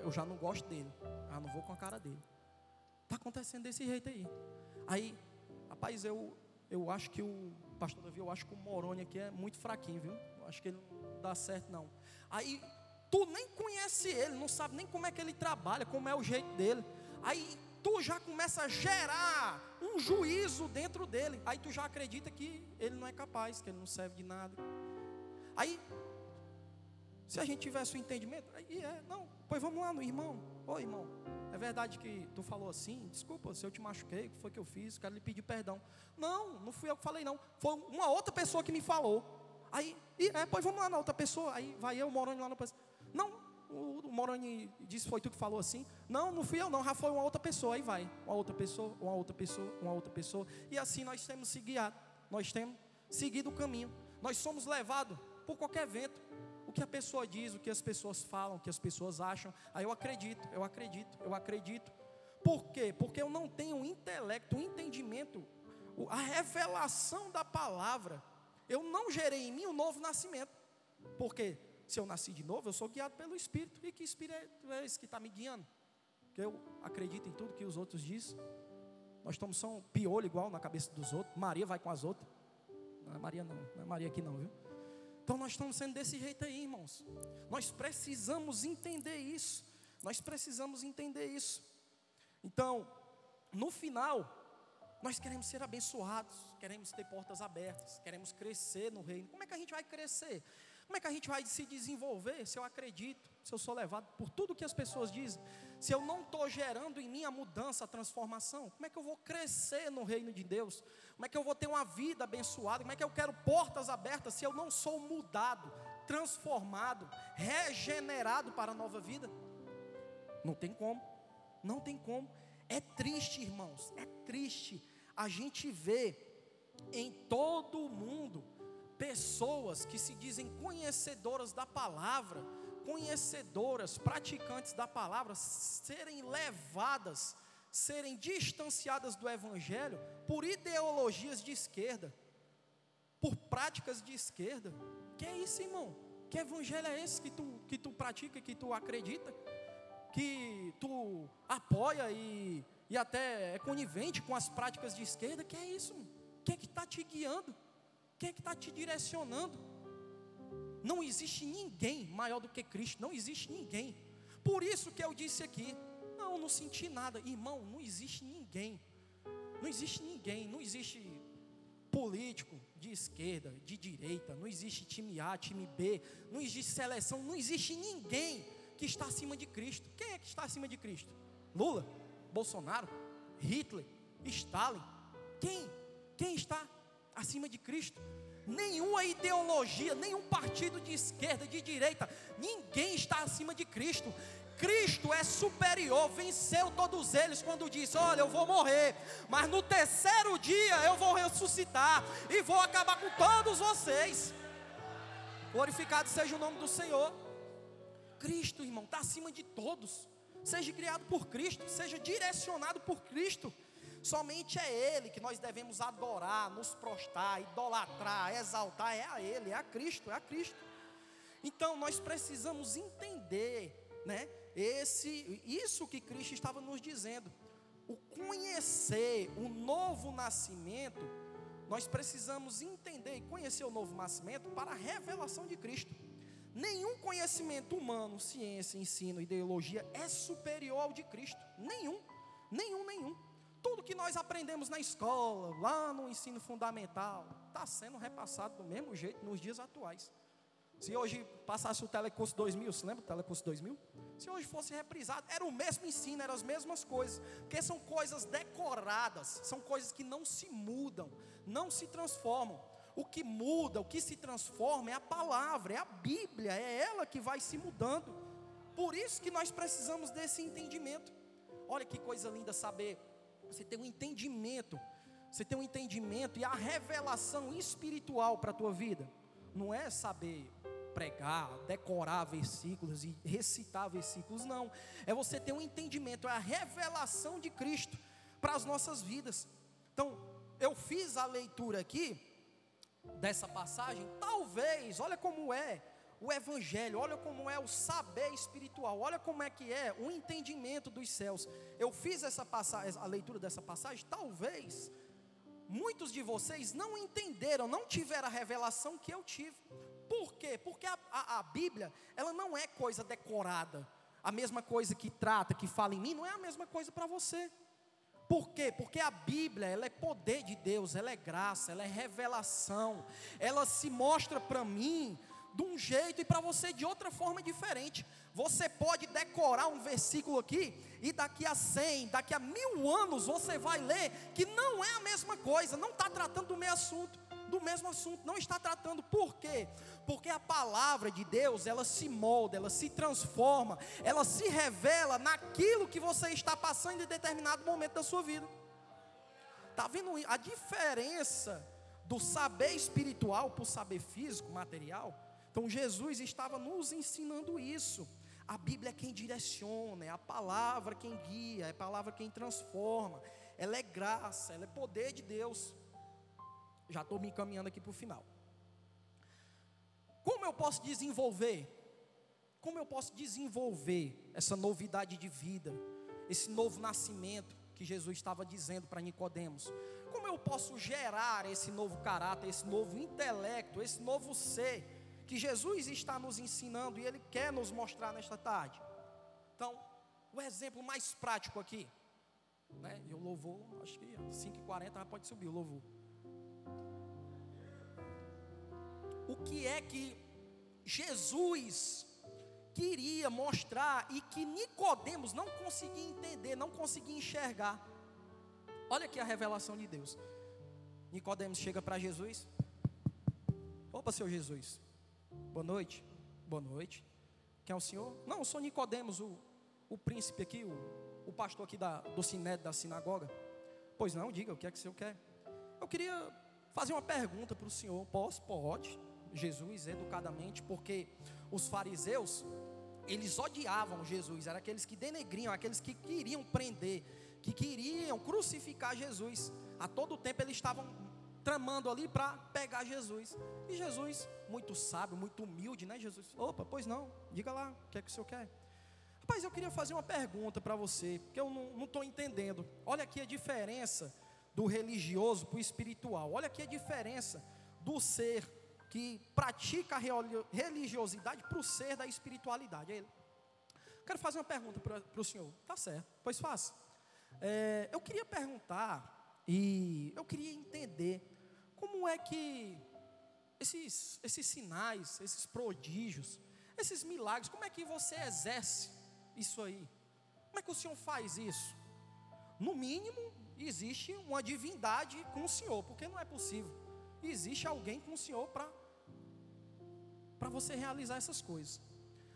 Eu já não gosto dele. Ah, não vou com a cara dele. Está acontecendo desse jeito aí. Aí, rapaz, eu, eu acho que o pastor Davi, eu acho que o Moroni aqui é muito fraquinho, viu? Eu acho que ele não dá certo, não. Aí, tu nem conhece ele, não sabe nem como é que ele trabalha, como é o jeito dele. Aí, tu já começa a gerar um juízo dentro dele. Aí, tu já acredita que ele não é capaz, que ele não serve de nada. Aí, se a gente tivesse o um entendimento, aí é, não, pois vamos lá no irmão. Ô irmão, é verdade que tu falou assim? Desculpa se eu te machuquei, o que foi que eu fiz? Quero lhe pedir perdão. Não, não fui eu que falei, não. Foi uma outra pessoa que me falou. Aí, e, é, pois vamos lá na outra pessoa. Aí vai eu, Moroni lá no Não, o, o Moroni disse, foi tu que falou assim? Não, não fui eu não, já foi uma outra pessoa. Aí vai, uma outra pessoa, uma outra pessoa, uma outra pessoa. E assim nós temos se guiado. Nós temos seguido o caminho. Nós somos levados por qualquer vento que a pessoa diz, o que as pessoas falam, o que as pessoas acham. Aí eu acredito, eu acredito, eu acredito. Por quê? Porque eu não tenho o intelecto, o entendimento, a revelação da palavra. Eu não gerei em mim o um novo nascimento. Porque se eu nasci de novo, eu sou guiado pelo Espírito. E que Espírito é esse que está me guiando? Porque eu acredito em tudo que os outros dizem. Nós estamos só um piolho igual na cabeça dos outros. Maria vai com as outras. Não é Maria não, não é Maria aqui não, viu? Então nós estamos sendo desse jeito aí, irmãos. Nós precisamos entender isso. Nós precisamos entender isso. Então, no final, nós queremos ser abençoados, queremos ter portas abertas, queremos crescer no reino. Como é que a gente vai crescer? Como é que a gente vai se desenvolver se eu acredito, se eu sou levado por tudo que as pessoas dizem? Se eu não estou gerando em mim a mudança, a transformação, como é que eu vou crescer no reino de Deus? Como é que eu vou ter uma vida abençoada? Como é que eu quero portas abertas se eu não sou mudado, transformado, regenerado para a nova vida? Não tem como, não tem como. É triste, irmãos, é triste a gente ver em todo o mundo pessoas que se dizem conhecedoras da palavra, conhecedoras, praticantes da palavra, serem levadas, serem distanciadas do evangelho por ideologias de esquerda, por práticas de esquerda. Que é isso, irmão? Que evangelho é esse que tu, que tu pratica, que tu acredita, que tu apoia e, e até é conivente com as práticas de esquerda? Que é isso? O que é que está te guiando? Quem é que está te direcionando? Não existe ninguém maior do que Cristo, não existe ninguém. Por isso que eu disse aqui, não, não senti nada, irmão, não existe ninguém. Não existe ninguém, não existe político de esquerda, de direita, não existe time A, time B, não existe seleção, não existe ninguém que está acima de Cristo. Quem é que está acima de Cristo? Lula, Bolsonaro, Hitler, Stalin. Quem? Quem está acima de Cristo. Nenhuma ideologia, nenhum partido de esquerda, de direita, ninguém está acima de Cristo. Cristo é superior, venceu todos eles quando disse: Olha, eu vou morrer, mas no terceiro dia eu vou ressuscitar e vou acabar com todos vocês. Glorificado seja o nome do Senhor. Cristo, irmão, está acima de todos. Seja criado por Cristo, seja direcionado por Cristo. Somente é Ele que nós devemos adorar, nos prostrar, idolatrar, exaltar. É a Ele, é a Cristo, é a Cristo. Então nós precisamos entender, né? Esse, isso que Cristo estava nos dizendo. O conhecer o novo nascimento, nós precisamos entender e conhecer o novo nascimento para a revelação de Cristo. Nenhum conhecimento humano, ciência, ensino, ideologia é superior ao de Cristo. Nenhum, nenhum, nenhum. Tudo que nós aprendemos na escola, lá no ensino fundamental, está sendo repassado do mesmo jeito nos dias atuais. Se hoje passasse o Telecurso 2000, você lembra do Telecurso 2000? Se hoje fosse reprisado, era o mesmo ensino, eram as mesmas coisas, porque são coisas decoradas, são coisas que não se mudam, não se transformam. O que muda, o que se transforma é a palavra, é a Bíblia, é ela que vai se mudando. Por isso que nós precisamos desse entendimento. Olha que coisa linda saber. Você tem um entendimento, você tem um entendimento e a revelação espiritual para a tua vida. Não é saber pregar, decorar versículos e recitar versículos, não. É você ter um entendimento, é a revelação de Cristo para as nossas vidas. Então, eu fiz a leitura aqui dessa passagem, talvez, olha como é o evangelho, olha como é o saber espiritual, olha como é que é o entendimento dos céus. Eu fiz essa passagem, a leitura dessa passagem, talvez muitos de vocês não entenderam, não tiveram a revelação que eu tive. Por quê? Porque a, a, a, Bíblia, ela não é coisa decorada. A mesma coisa que trata, que fala em mim, não é a mesma coisa para você. Por quê? Porque a Bíblia, ela é poder de Deus, ela é graça, ela é revelação. Ela se mostra para mim de um jeito e para você de outra forma diferente. Você pode decorar um versículo aqui e daqui a cem, daqui a mil anos você vai ler que não é a mesma coisa, não está tratando do mesmo assunto do mesmo assunto, não está tratando. Por quê? Porque a palavra de Deus, ela se molda, ela se transforma, ela se revela naquilo que você está passando em determinado momento da sua vida. Está vendo a diferença do saber espiritual para o saber físico, material? Então Jesus estava nos ensinando isso. A Bíblia é quem direciona, é a palavra quem guia, é a palavra quem transforma. Ela é graça, ela é poder de Deus. Já estou me encaminhando aqui para o final. Como eu posso desenvolver? Como eu posso desenvolver essa novidade de vida, esse novo nascimento que Jesus estava dizendo para Nicodemos? Como eu posso gerar esse novo caráter, esse novo intelecto, esse novo ser que Jesus está nos ensinando e Ele quer nos mostrar nesta tarde? Então, o exemplo mais prático aqui, né? E o louvor, acho que 5h40 já pode subir o louvor. o que é que Jesus queria mostrar e que Nicodemos não conseguia entender, não conseguia enxergar. Olha aqui a revelação de Deus. Nicodemos chega para Jesus. Opa, seu Jesus. Boa noite. Boa noite. Quem é o senhor? Não, eu sou Nicodemos, o, o príncipe aqui, o, o pastor aqui da, do sinédrio da sinagoga. Pois não, diga o que é que o senhor quer. Eu queria fazer uma pergunta para o senhor. Posso? Pode. Jesus educadamente, porque os fariseus, eles odiavam Jesus, eram aqueles que denegriam, aqueles que queriam prender, que queriam crucificar Jesus. A todo tempo eles estavam tramando ali para pegar Jesus. E Jesus, muito sábio, muito humilde, né, Jesus? Opa, pois não, diga lá, o que é que o senhor quer? Rapaz, eu queria fazer uma pergunta para você, porque eu não estou entendendo. Olha aqui a diferença do religioso para o espiritual. Olha aqui a diferença do ser que pratica a religiosidade para o ser da espiritualidade. Ele. Quero fazer uma pergunta para o senhor. Tá certo, pois faça. É, eu queria perguntar e eu queria entender como é que esses, esses sinais, esses prodígios, esses milagres, como é que você exerce isso aí? Como é que o senhor faz isso? No mínimo, existe uma divindade com o senhor, porque não é possível. Existe alguém com o senhor para você realizar essas coisas.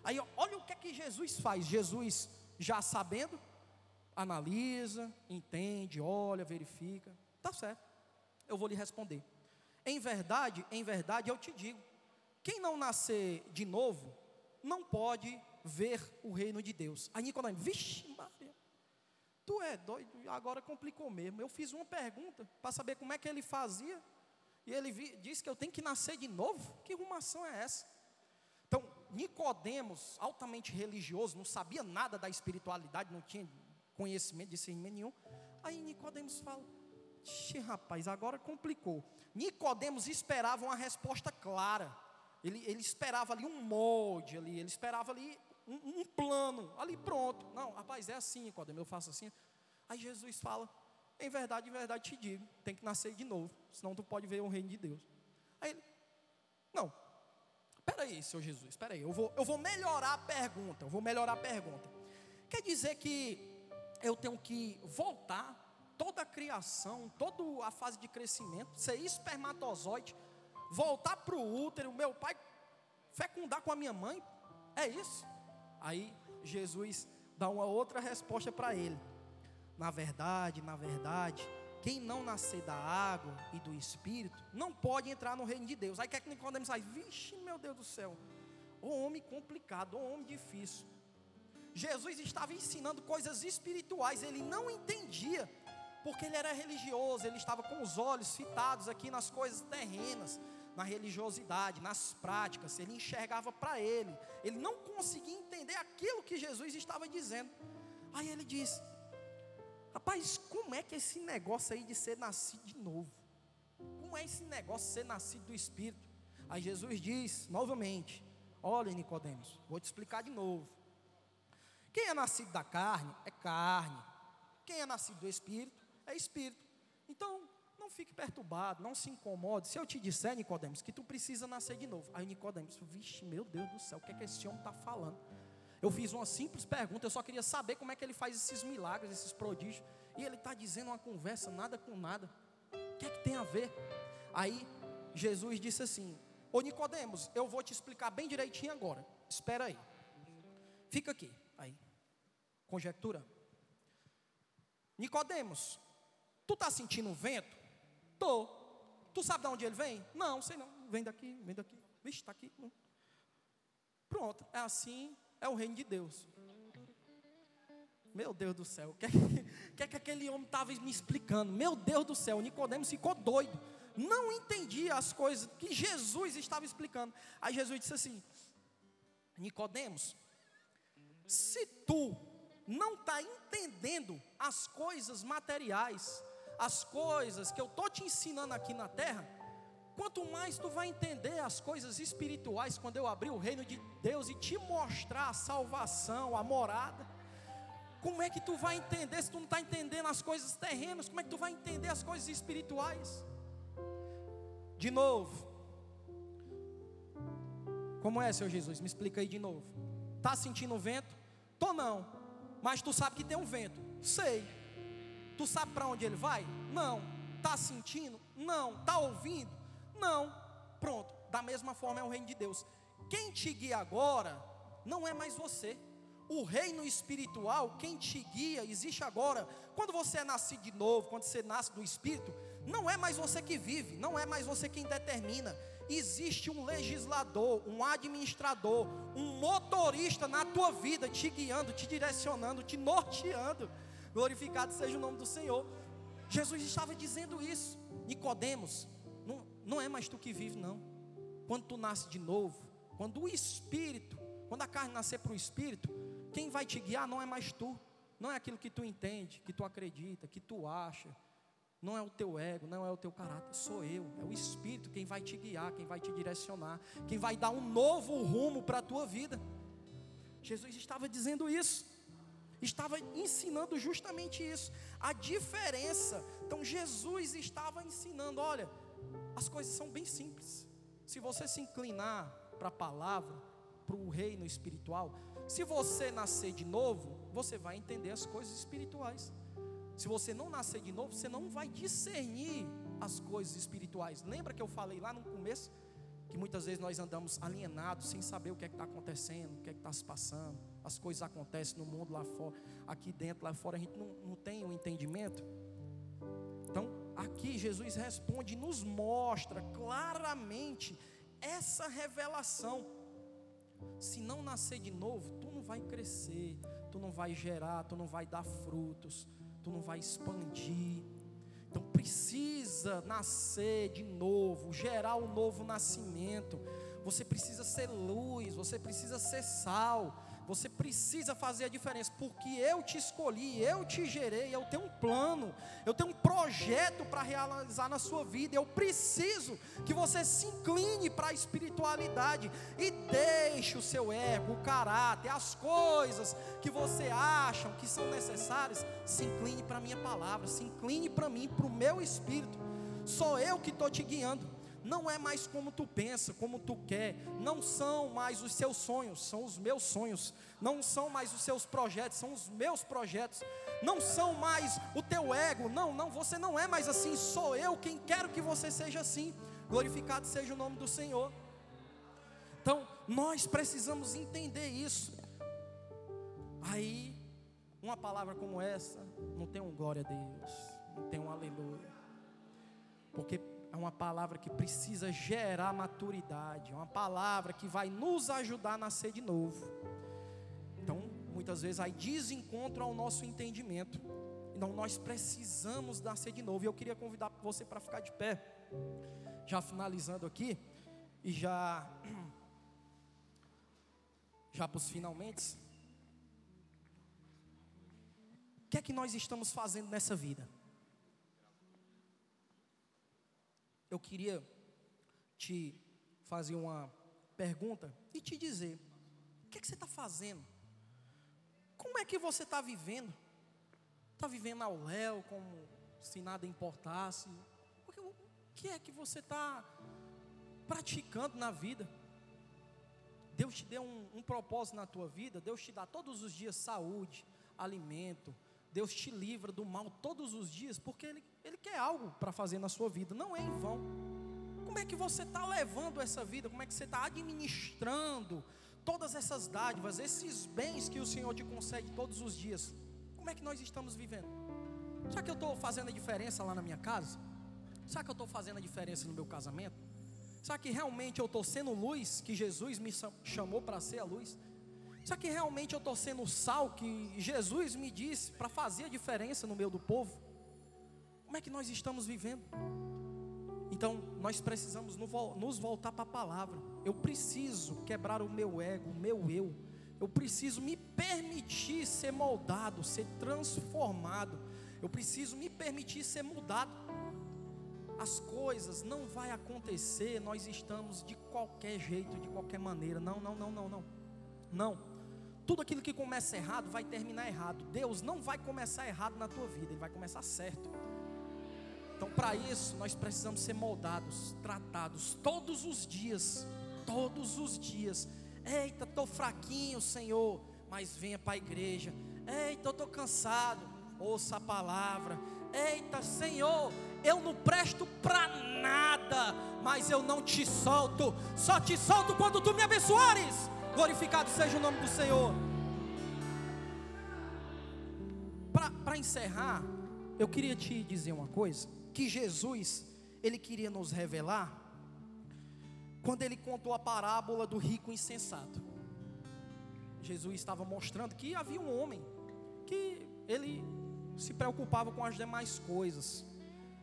Aí olha o que é que Jesus faz. Jesus, já sabendo, analisa, entende, olha, verifica. Tá certo. Eu vou lhe responder. Em verdade, em verdade eu te digo: quem não nascer de novo, não pode ver o reino de Deus. Aí Nicodemo, vixe, Maria, tu é doido, agora complicou mesmo. Eu fiz uma pergunta para saber como é que ele fazia, e ele vi, disse que eu tenho que nascer de novo. Que rumação é essa? Então, Nicodemos, altamente religioso, não sabia nada da espiritualidade, não tinha conhecimento, discernimento nenhum. Aí Nicodemos fala: Ixi, rapaz, agora complicou. Nicodemos esperava uma resposta clara. Ele, ele esperava ali um molde ali, ele esperava ali um, um plano, ali pronto. Não, rapaz, é assim, Nicodemos, eu faço assim. Aí Jesus fala: Em verdade, em verdade te digo, tem que nascer de novo, senão tu pode ver o reino de Deus. Aí ele, não, espera aí, Senhor Jesus, espera aí, eu vou, eu vou melhorar a pergunta, eu vou melhorar a pergunta. Quer dizer que eu tenho que voltar toda a criação, toda a fase de crescimento, ser espermatozoide, voltar para o útero, meu pai fecundar com a minha mãe, é isso? Aí Jesus dá uma outra resposta para ele. Na verdade, na verdade, quem não nascer da água e do Espírito não pode entrar no reino de Deus. Aí quer que Nicodemo sai, vixe, meu Deus do céu, o homem complicado, o homem difícil. Jesus estava ensinando coisas espirituais, ele não entendia, porque ele era religioso, ele estava com os olhos fitados aqui nas coisas terrenas na religiosidade, nas práticas, ele enxergava para ele, ele não conseguia entender aquilo que Jesus estava dizendo. Aí ele diz: Rapaz, como é que esse negócio aí de ser nascido de novo? Como é esse negócio de ser nascido do Espírito? Aí Jesus diz novamente: Olha, Nicodemos, vou te explicar de novo. Quem é nascido da carne é carne. Quem é nascido do Espírito é Espírito. Então, não fique perturbado, não se incomode. Se eu te disser, Nicodemos, que tu precisa nascer de novo. Aí Nicodemos, vixe, meu Deus do céu, o que é que esse homem está falando? Eu fiz uma simples pergunta, eu só queria saber como é que ele faz esses milagres, esses prodígios. E ele está dizendo uma conversa, nada com nada. O que é que tem a ver? Aí Jesus disse assim: Ô Nicodemos, eu vou te explicar bem direitinho agora. Espera aí. Fica aqui. Aí. Conjectura. Nicodemos, tu está sentindo o vento? Tô. Tu sabe de onde ele vem? Não, sei não. Vem daqui, vem daqui. Vixe, está aqui. Pronto, é assim, é o reino de Deus. Meu Deus do céu, o que, é que, é que aquele homem estava me explicando? Meu Deus do céu, Nicodemos ficou doido. Não entendia as coisas que Jesus estava explicando. Aí Jesus disse assim: Nicodemos, se tu não está entendendo as coisas materiais, as coisas que eu estou te ensinando aqui na terra, quanto mais tu vai entender as coisas espirituais quando eu abrir o reino de Deus e te mostrar a salvação, a morada. Como é que tu vai entender se tu não está entendendo as coisas terrenas? Como é que tu vai entender as coisas espirituais? De novo. Como é, Senhor Jesus? Me explica aí de novo. Tá sentindo o vento? Tô não. Mas tu sabe que tem um vento. Sei. Tu sabe para onde ele vai? Não. Está sentindo? Não. Está ouvindo? Não. Pronto. Da mesma forma é o reino de Deus. Quem te guia agora não é mais você. O reino espiritual, quem te guia, existe agora. Quando você é nascido de novo, quando você nasce do Espírito, não é mais você que vive, não é mais você quem determina. Existe um legislador, um administrador, um motorista na tua vida, te guiando, te direcionando, te norteando. Glorificado seja o nome do Senhor. Jesus estava dizendo isso. Nicodemos, não, não é mais tu que vive, não. Quando tu nasce de novo, quando o Espírito, quando a carne nascer para o Espírito, quem vai te guiar não é mais tu. Não é aquilo que tu entende, que tu acredita, que tu acha. Não é o teu ego, não é o teu caráter, sou eu. É o Espírito quem vai te guiar, quem vai te direcionar, quem vai dar um novo rumo para a tua vida. Jesus estava dizendo isso estava ensinando justamente isso. A diferença. Então Jesus estava ensinando, olha, as coisas são bem simples. Se você se inclinar para a palavra, para o reino espiritual, se você nascer de novo, você vai entender as coisas espirituais. Se você não nascer de novo, você não vai discernir as coisas espirituais. Lembra que eu falei lá no começo que muitas vezes nós andamos alienados, sem saber o que é que está acontecendo, o que é que está se passando, as coisas acontecem no mundo lá fora, aqui dentro, lá fora, a gente não, não tem o um entendimento. Então, aqui Jesus responde, nos mostra claramente essa revelação. Se não nascer de novo, tu não vai crescer, tu não vai gerar, tu não vai dar frutos, tu não vai expandir. Então precisa nascer de novo, gerar um novo nascimento. Você precisa ser luz, você precisa ser sal, você precisa fazer a diferença, porque eu te escolhi, eu te gerei, eu tenho um plano, eu tenho um projeto para realizar na sua vida. Eu preciso que você se incline para a espiritualidade e deixe o seu ego, o caráter, as coisas que você acha que são necessárias. Se incline para a minha palavra, se incline para mim, para o meu espírito. Sou eu que estou te guiando não é mais como tu pensa, como tu quer, não são mais os seus sonhos, são os meus sonhos, não são mais os seus projetos, são os meus projetos, não são mais o teu ego, não, não, você não é mais assim, sou eu quem quero que você seja assim, glorificado seja o nome do Senhor. Então, nós precisamos entender isso. Aí, uma palavra como essa, não tem um glória a Deus, não tem um aleluia, porque é uma palavra que precisa gerar maturidade, é uma palavra que vai nos ajudar a nascer de novo. Então, muitas vezes aí desencontro ao nosso entendimento. Então, nós precisamos nascer de novo. E eu queria convidar você para ficar de pé, já finalizando aqui, e já, [clears throat] já para os finalmente. O que é que nós estamos fazendo nessa vida? Eu queria te fazer uma pergunta e te dizer: o que, é que você está fazendo? Como é que você está vivendo? Está vivendo ao léu, como se nada importasse? O que é que você está praticando na vida? Deus te deu um, um, propósito na tua vida, Deus te dá todos os dias saúde, alimento, Deus te livra do mal todos os dias, porque Ele, Ele quer algo para fazer na sua vida, não é em vão. Como é que você está levando essa vida? Como é que você está administrando todas essas dádivas, esses bens que o Senhor te concede todos os dias? Como é que nós estamos vivendo? Será que eu estou fazendo a diferença lá na minha casa? Será que eu estou fazendo a diferença no meu casamento? Será que realmente eu estou sendo luz que Jesus me chamou para ser a luz? Será que realmente eu estou sendo o sal que Jesus me disse para fazer a diferença no meio do povo? Como é que nós estamos vivendo? Então, nós precisamos nos voltar para a palavra. Eu preciso quebrar o meu ego, o meu eu. Eu preciso me permitir ser moldado, ser transformado. Eu preciso me permitir ser mudado. As coisas não vai acontecer, nós estamos de qualquer jeito, de qualquer maneira. Não, não, não, não, não. Não. Tudo aquilo que começa errado vai terminar errado. Deus não vai começar errado na tua vida, Ele vai começar certo. Então, para isso, nós precisamos ser moldados, tratados todos os dias. Todos os dias. Eita, estou fraquinho, Senhor. Mas venha para a igreja. Eita, eu estou cansado. Ouça a palavra. Eita, Senhor, eu não presto para nada, mas eu não te solto. Só te solto quando tu me abençoares. Glorificado seja o nome do Senhor. Para encerrar, eu queria te dizer uma coisa: que Jesus, ele queria nos revelar, quando ele contou a parábola do rico insensato. Jesus estava mostrando que havia um homem que ele se preocupava com as demais coisas.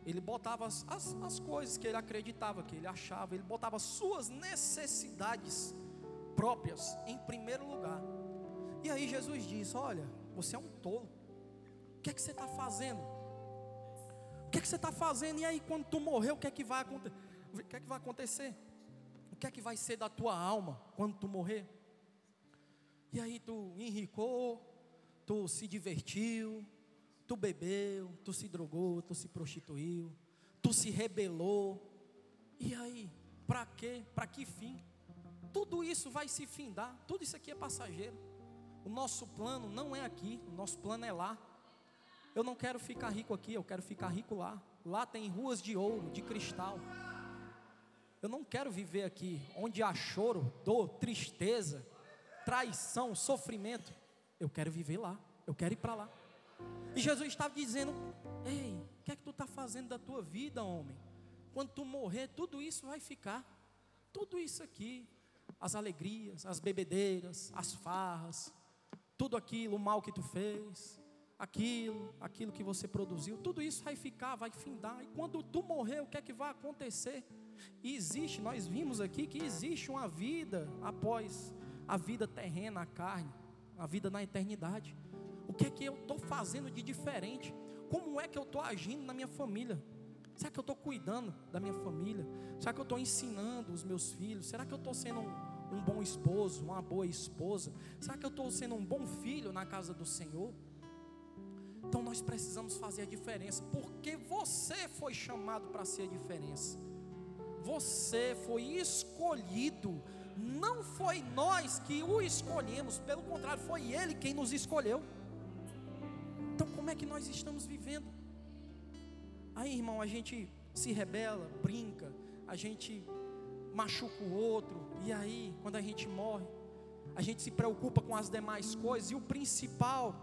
Ele botava as, as, as coisas que ele acreditava, que ele achava, ele botava suas necessidades próprias em primeiro lugar. E aí Jesus diz: Olha, você é um tolo. O que é que você está fazendo? O que é que você está fazendo? E aí, quando tu morrer, o que é que vai acontecer? O que é que vai acontecer? O que é que vai ser da tua alma quando tu morrer? E aí tu enricou, tu se divertiu, tu bebeu, tu se drogou, tu se prostituiu, tu se rebelou. E aí, para quê? Para que fim? Tudo isso vai se findar, tudo isso aqui é passageiro. O nosso plano não é aqui, o nosso plano é lá. Eu não quero ficar rico aqui, eu quero ficar rico lá. Lá tem ruas de ouro, de cristal. Eu não quero viver aqui onde há choro, dor, tristeza, traição, sofrimento. Eu quero viver lá. Eu quero ir para lá. E Jesus estava dizendo: Ei, o que é que tu está fazendo da tua vida, homem? Quando tu morrer, tudo isso vai ficar. Tudo isso aqui. As alegrias, as bebedeiras, as farras, tudo aquilo, o mal que tu fez, aquilo, aquilo que você produziu, tudo isso vai ficar, vai findar. E quando tu morrer, o que é que vai acontecer? E existe, nós vimos aqui que existe uma vida após a vida terrena, a carne, a vida na eternidade. O que é que eu estou fazendo de diferente? Como é que eu estou agindo na minha família? Será que eu estou cuidando da minha família? Será que eu estou ensinando os meus filhos? Será que eu estou sendo um, um bom esposo, uma boa esposa? Será que eu estou sendo um bom filho na casa do Senhor? Então nós precisamos fazer a diferença, porque você foi chamado para ser a diferença. Você foi escolhido, não foi nós que o escolhemos, pelo contrário, foi Ele quem nos escolheu. Então, como é que nós estamos vivendo? Aí, irmão, a gente se rebela, brinca, a gente machuca o outro, e aí, quando a gente morre, a gente se preocupa com as demais coisas, e o principal,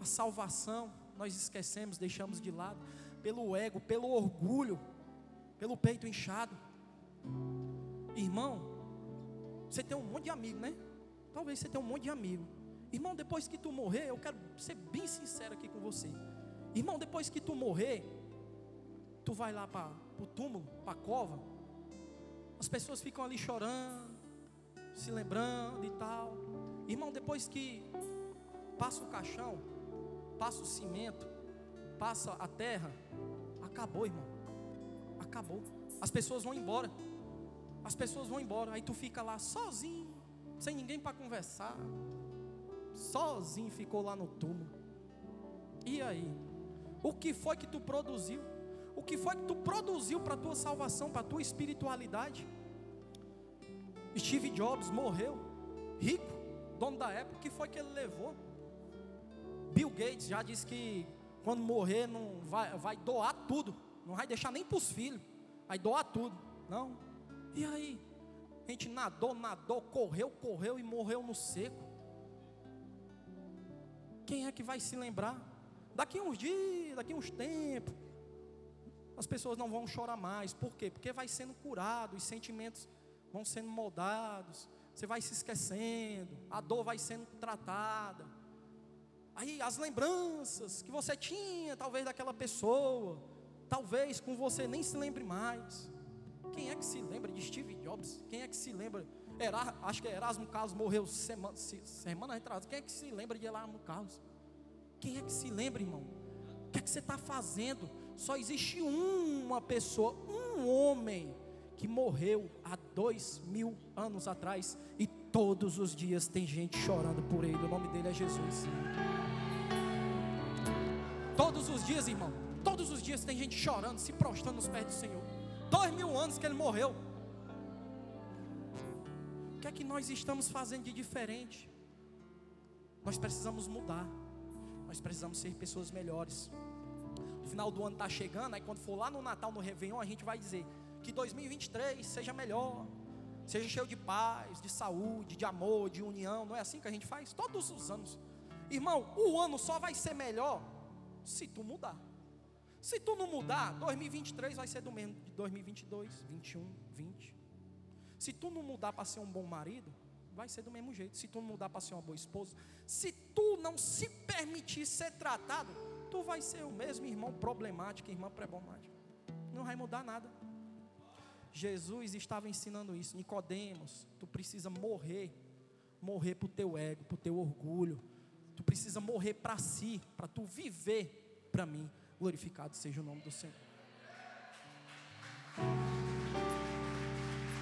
a salvação nós esquecemos, deixamos de lado, pelo ego, pelo orgulho, pelo peito inchado. Irmão, você tem um monte de amigo, né? Talvez você tenha um monte de amigo. Irmão, depois que tu morrer, eu quero ser bem sincero aqui com você. Irmão, depois que tu morrer, tu vai lá para o túmulo, para a cova. As pessoas ficam ali chorando, se lembrando e tal. Irmão, depois que passa o caixão, passa o cimento, passa a terra, acabou, irmão. Acabou. As pessoas vão embora. As pessoas vão embora. Aí tu fica lá sozinho, sem ninguém para conversar. Sozinho ficou lá no túmulo. E aí? O que foi que tu produziu? O que foi que tu produziu para a tua salvação, para a tua espiritualidade? Steve Jobs morreu, rico, dono da época, o que foi que ele levou? Bill Gates já disse que quando morrer não vai, vai doar tudo, não vai deixar nem para os filhos, vai doar tudo. Não. E aí? A gente nadou, nadou, correu, correu e morreu no seco. Quem é que vai se lembrar? Daqui uns dias, daqui uns tempos, as pessoas não vão chorar mais. Por quê? Porque vai sendo curado, os sentimentos vão sendo moldados, você vai se esquecendo, a dor vai sendo tratada. Aí as lembranças que você tinha, talvez daquela pessoa, talvez com você nem se lembre mais. Quem é que se lembra de Steve Jobs? Quem é que se lembra? Era, acho que Erasmo Carlos morreu semana, semana atrás. Quem é que se lembra de Erasmo Carlos? Quem é que se lembra, irmão? O que é que você está fazendo? Só existe uma pessoa, um homem que morreu há dois mil anos atrás e todos os dias tem gente chorando por ele. O nome dele é Jesus. Todos os dias, irmão. Todos os dias tem gente chorando, se prostrando nos pés do Senhor. Dois mil anos que ele morreu. O que é que nós estamos fazendo de diferente? Nós precisamos mudar. Nós precisamos ser pessoas melhores. Final do ano está chegando, aí quando for lá no Natal, no Réveillon, a gente vai dizer que 2023 seja melhor, seja cheio de paz, de saúde, de amor, de união. Não é assim que a gente faz todos os anos. Irmão, o ano só vai ser melhor se tu mudar. Se tu não mudar, 2023 vai ser do mesmo de 2022, 21, 20. Se tu não mudar para ser um bom marido, vai ser do mesmo jeito. Se tu não mudar para ser uma boa esposa, se tu não se permitir ser tratado, tu vai ser o mesmo irmão problemático, irmã problemática. Não vai mudar nada. Jesus estava ensinando isso. Nicodemos, tu precisa morrer, morrer para o teu ego, para o teu orgulho. Tu precisa morrer para si, para tu viver para mim. Glorificado seja o nome do Senhor.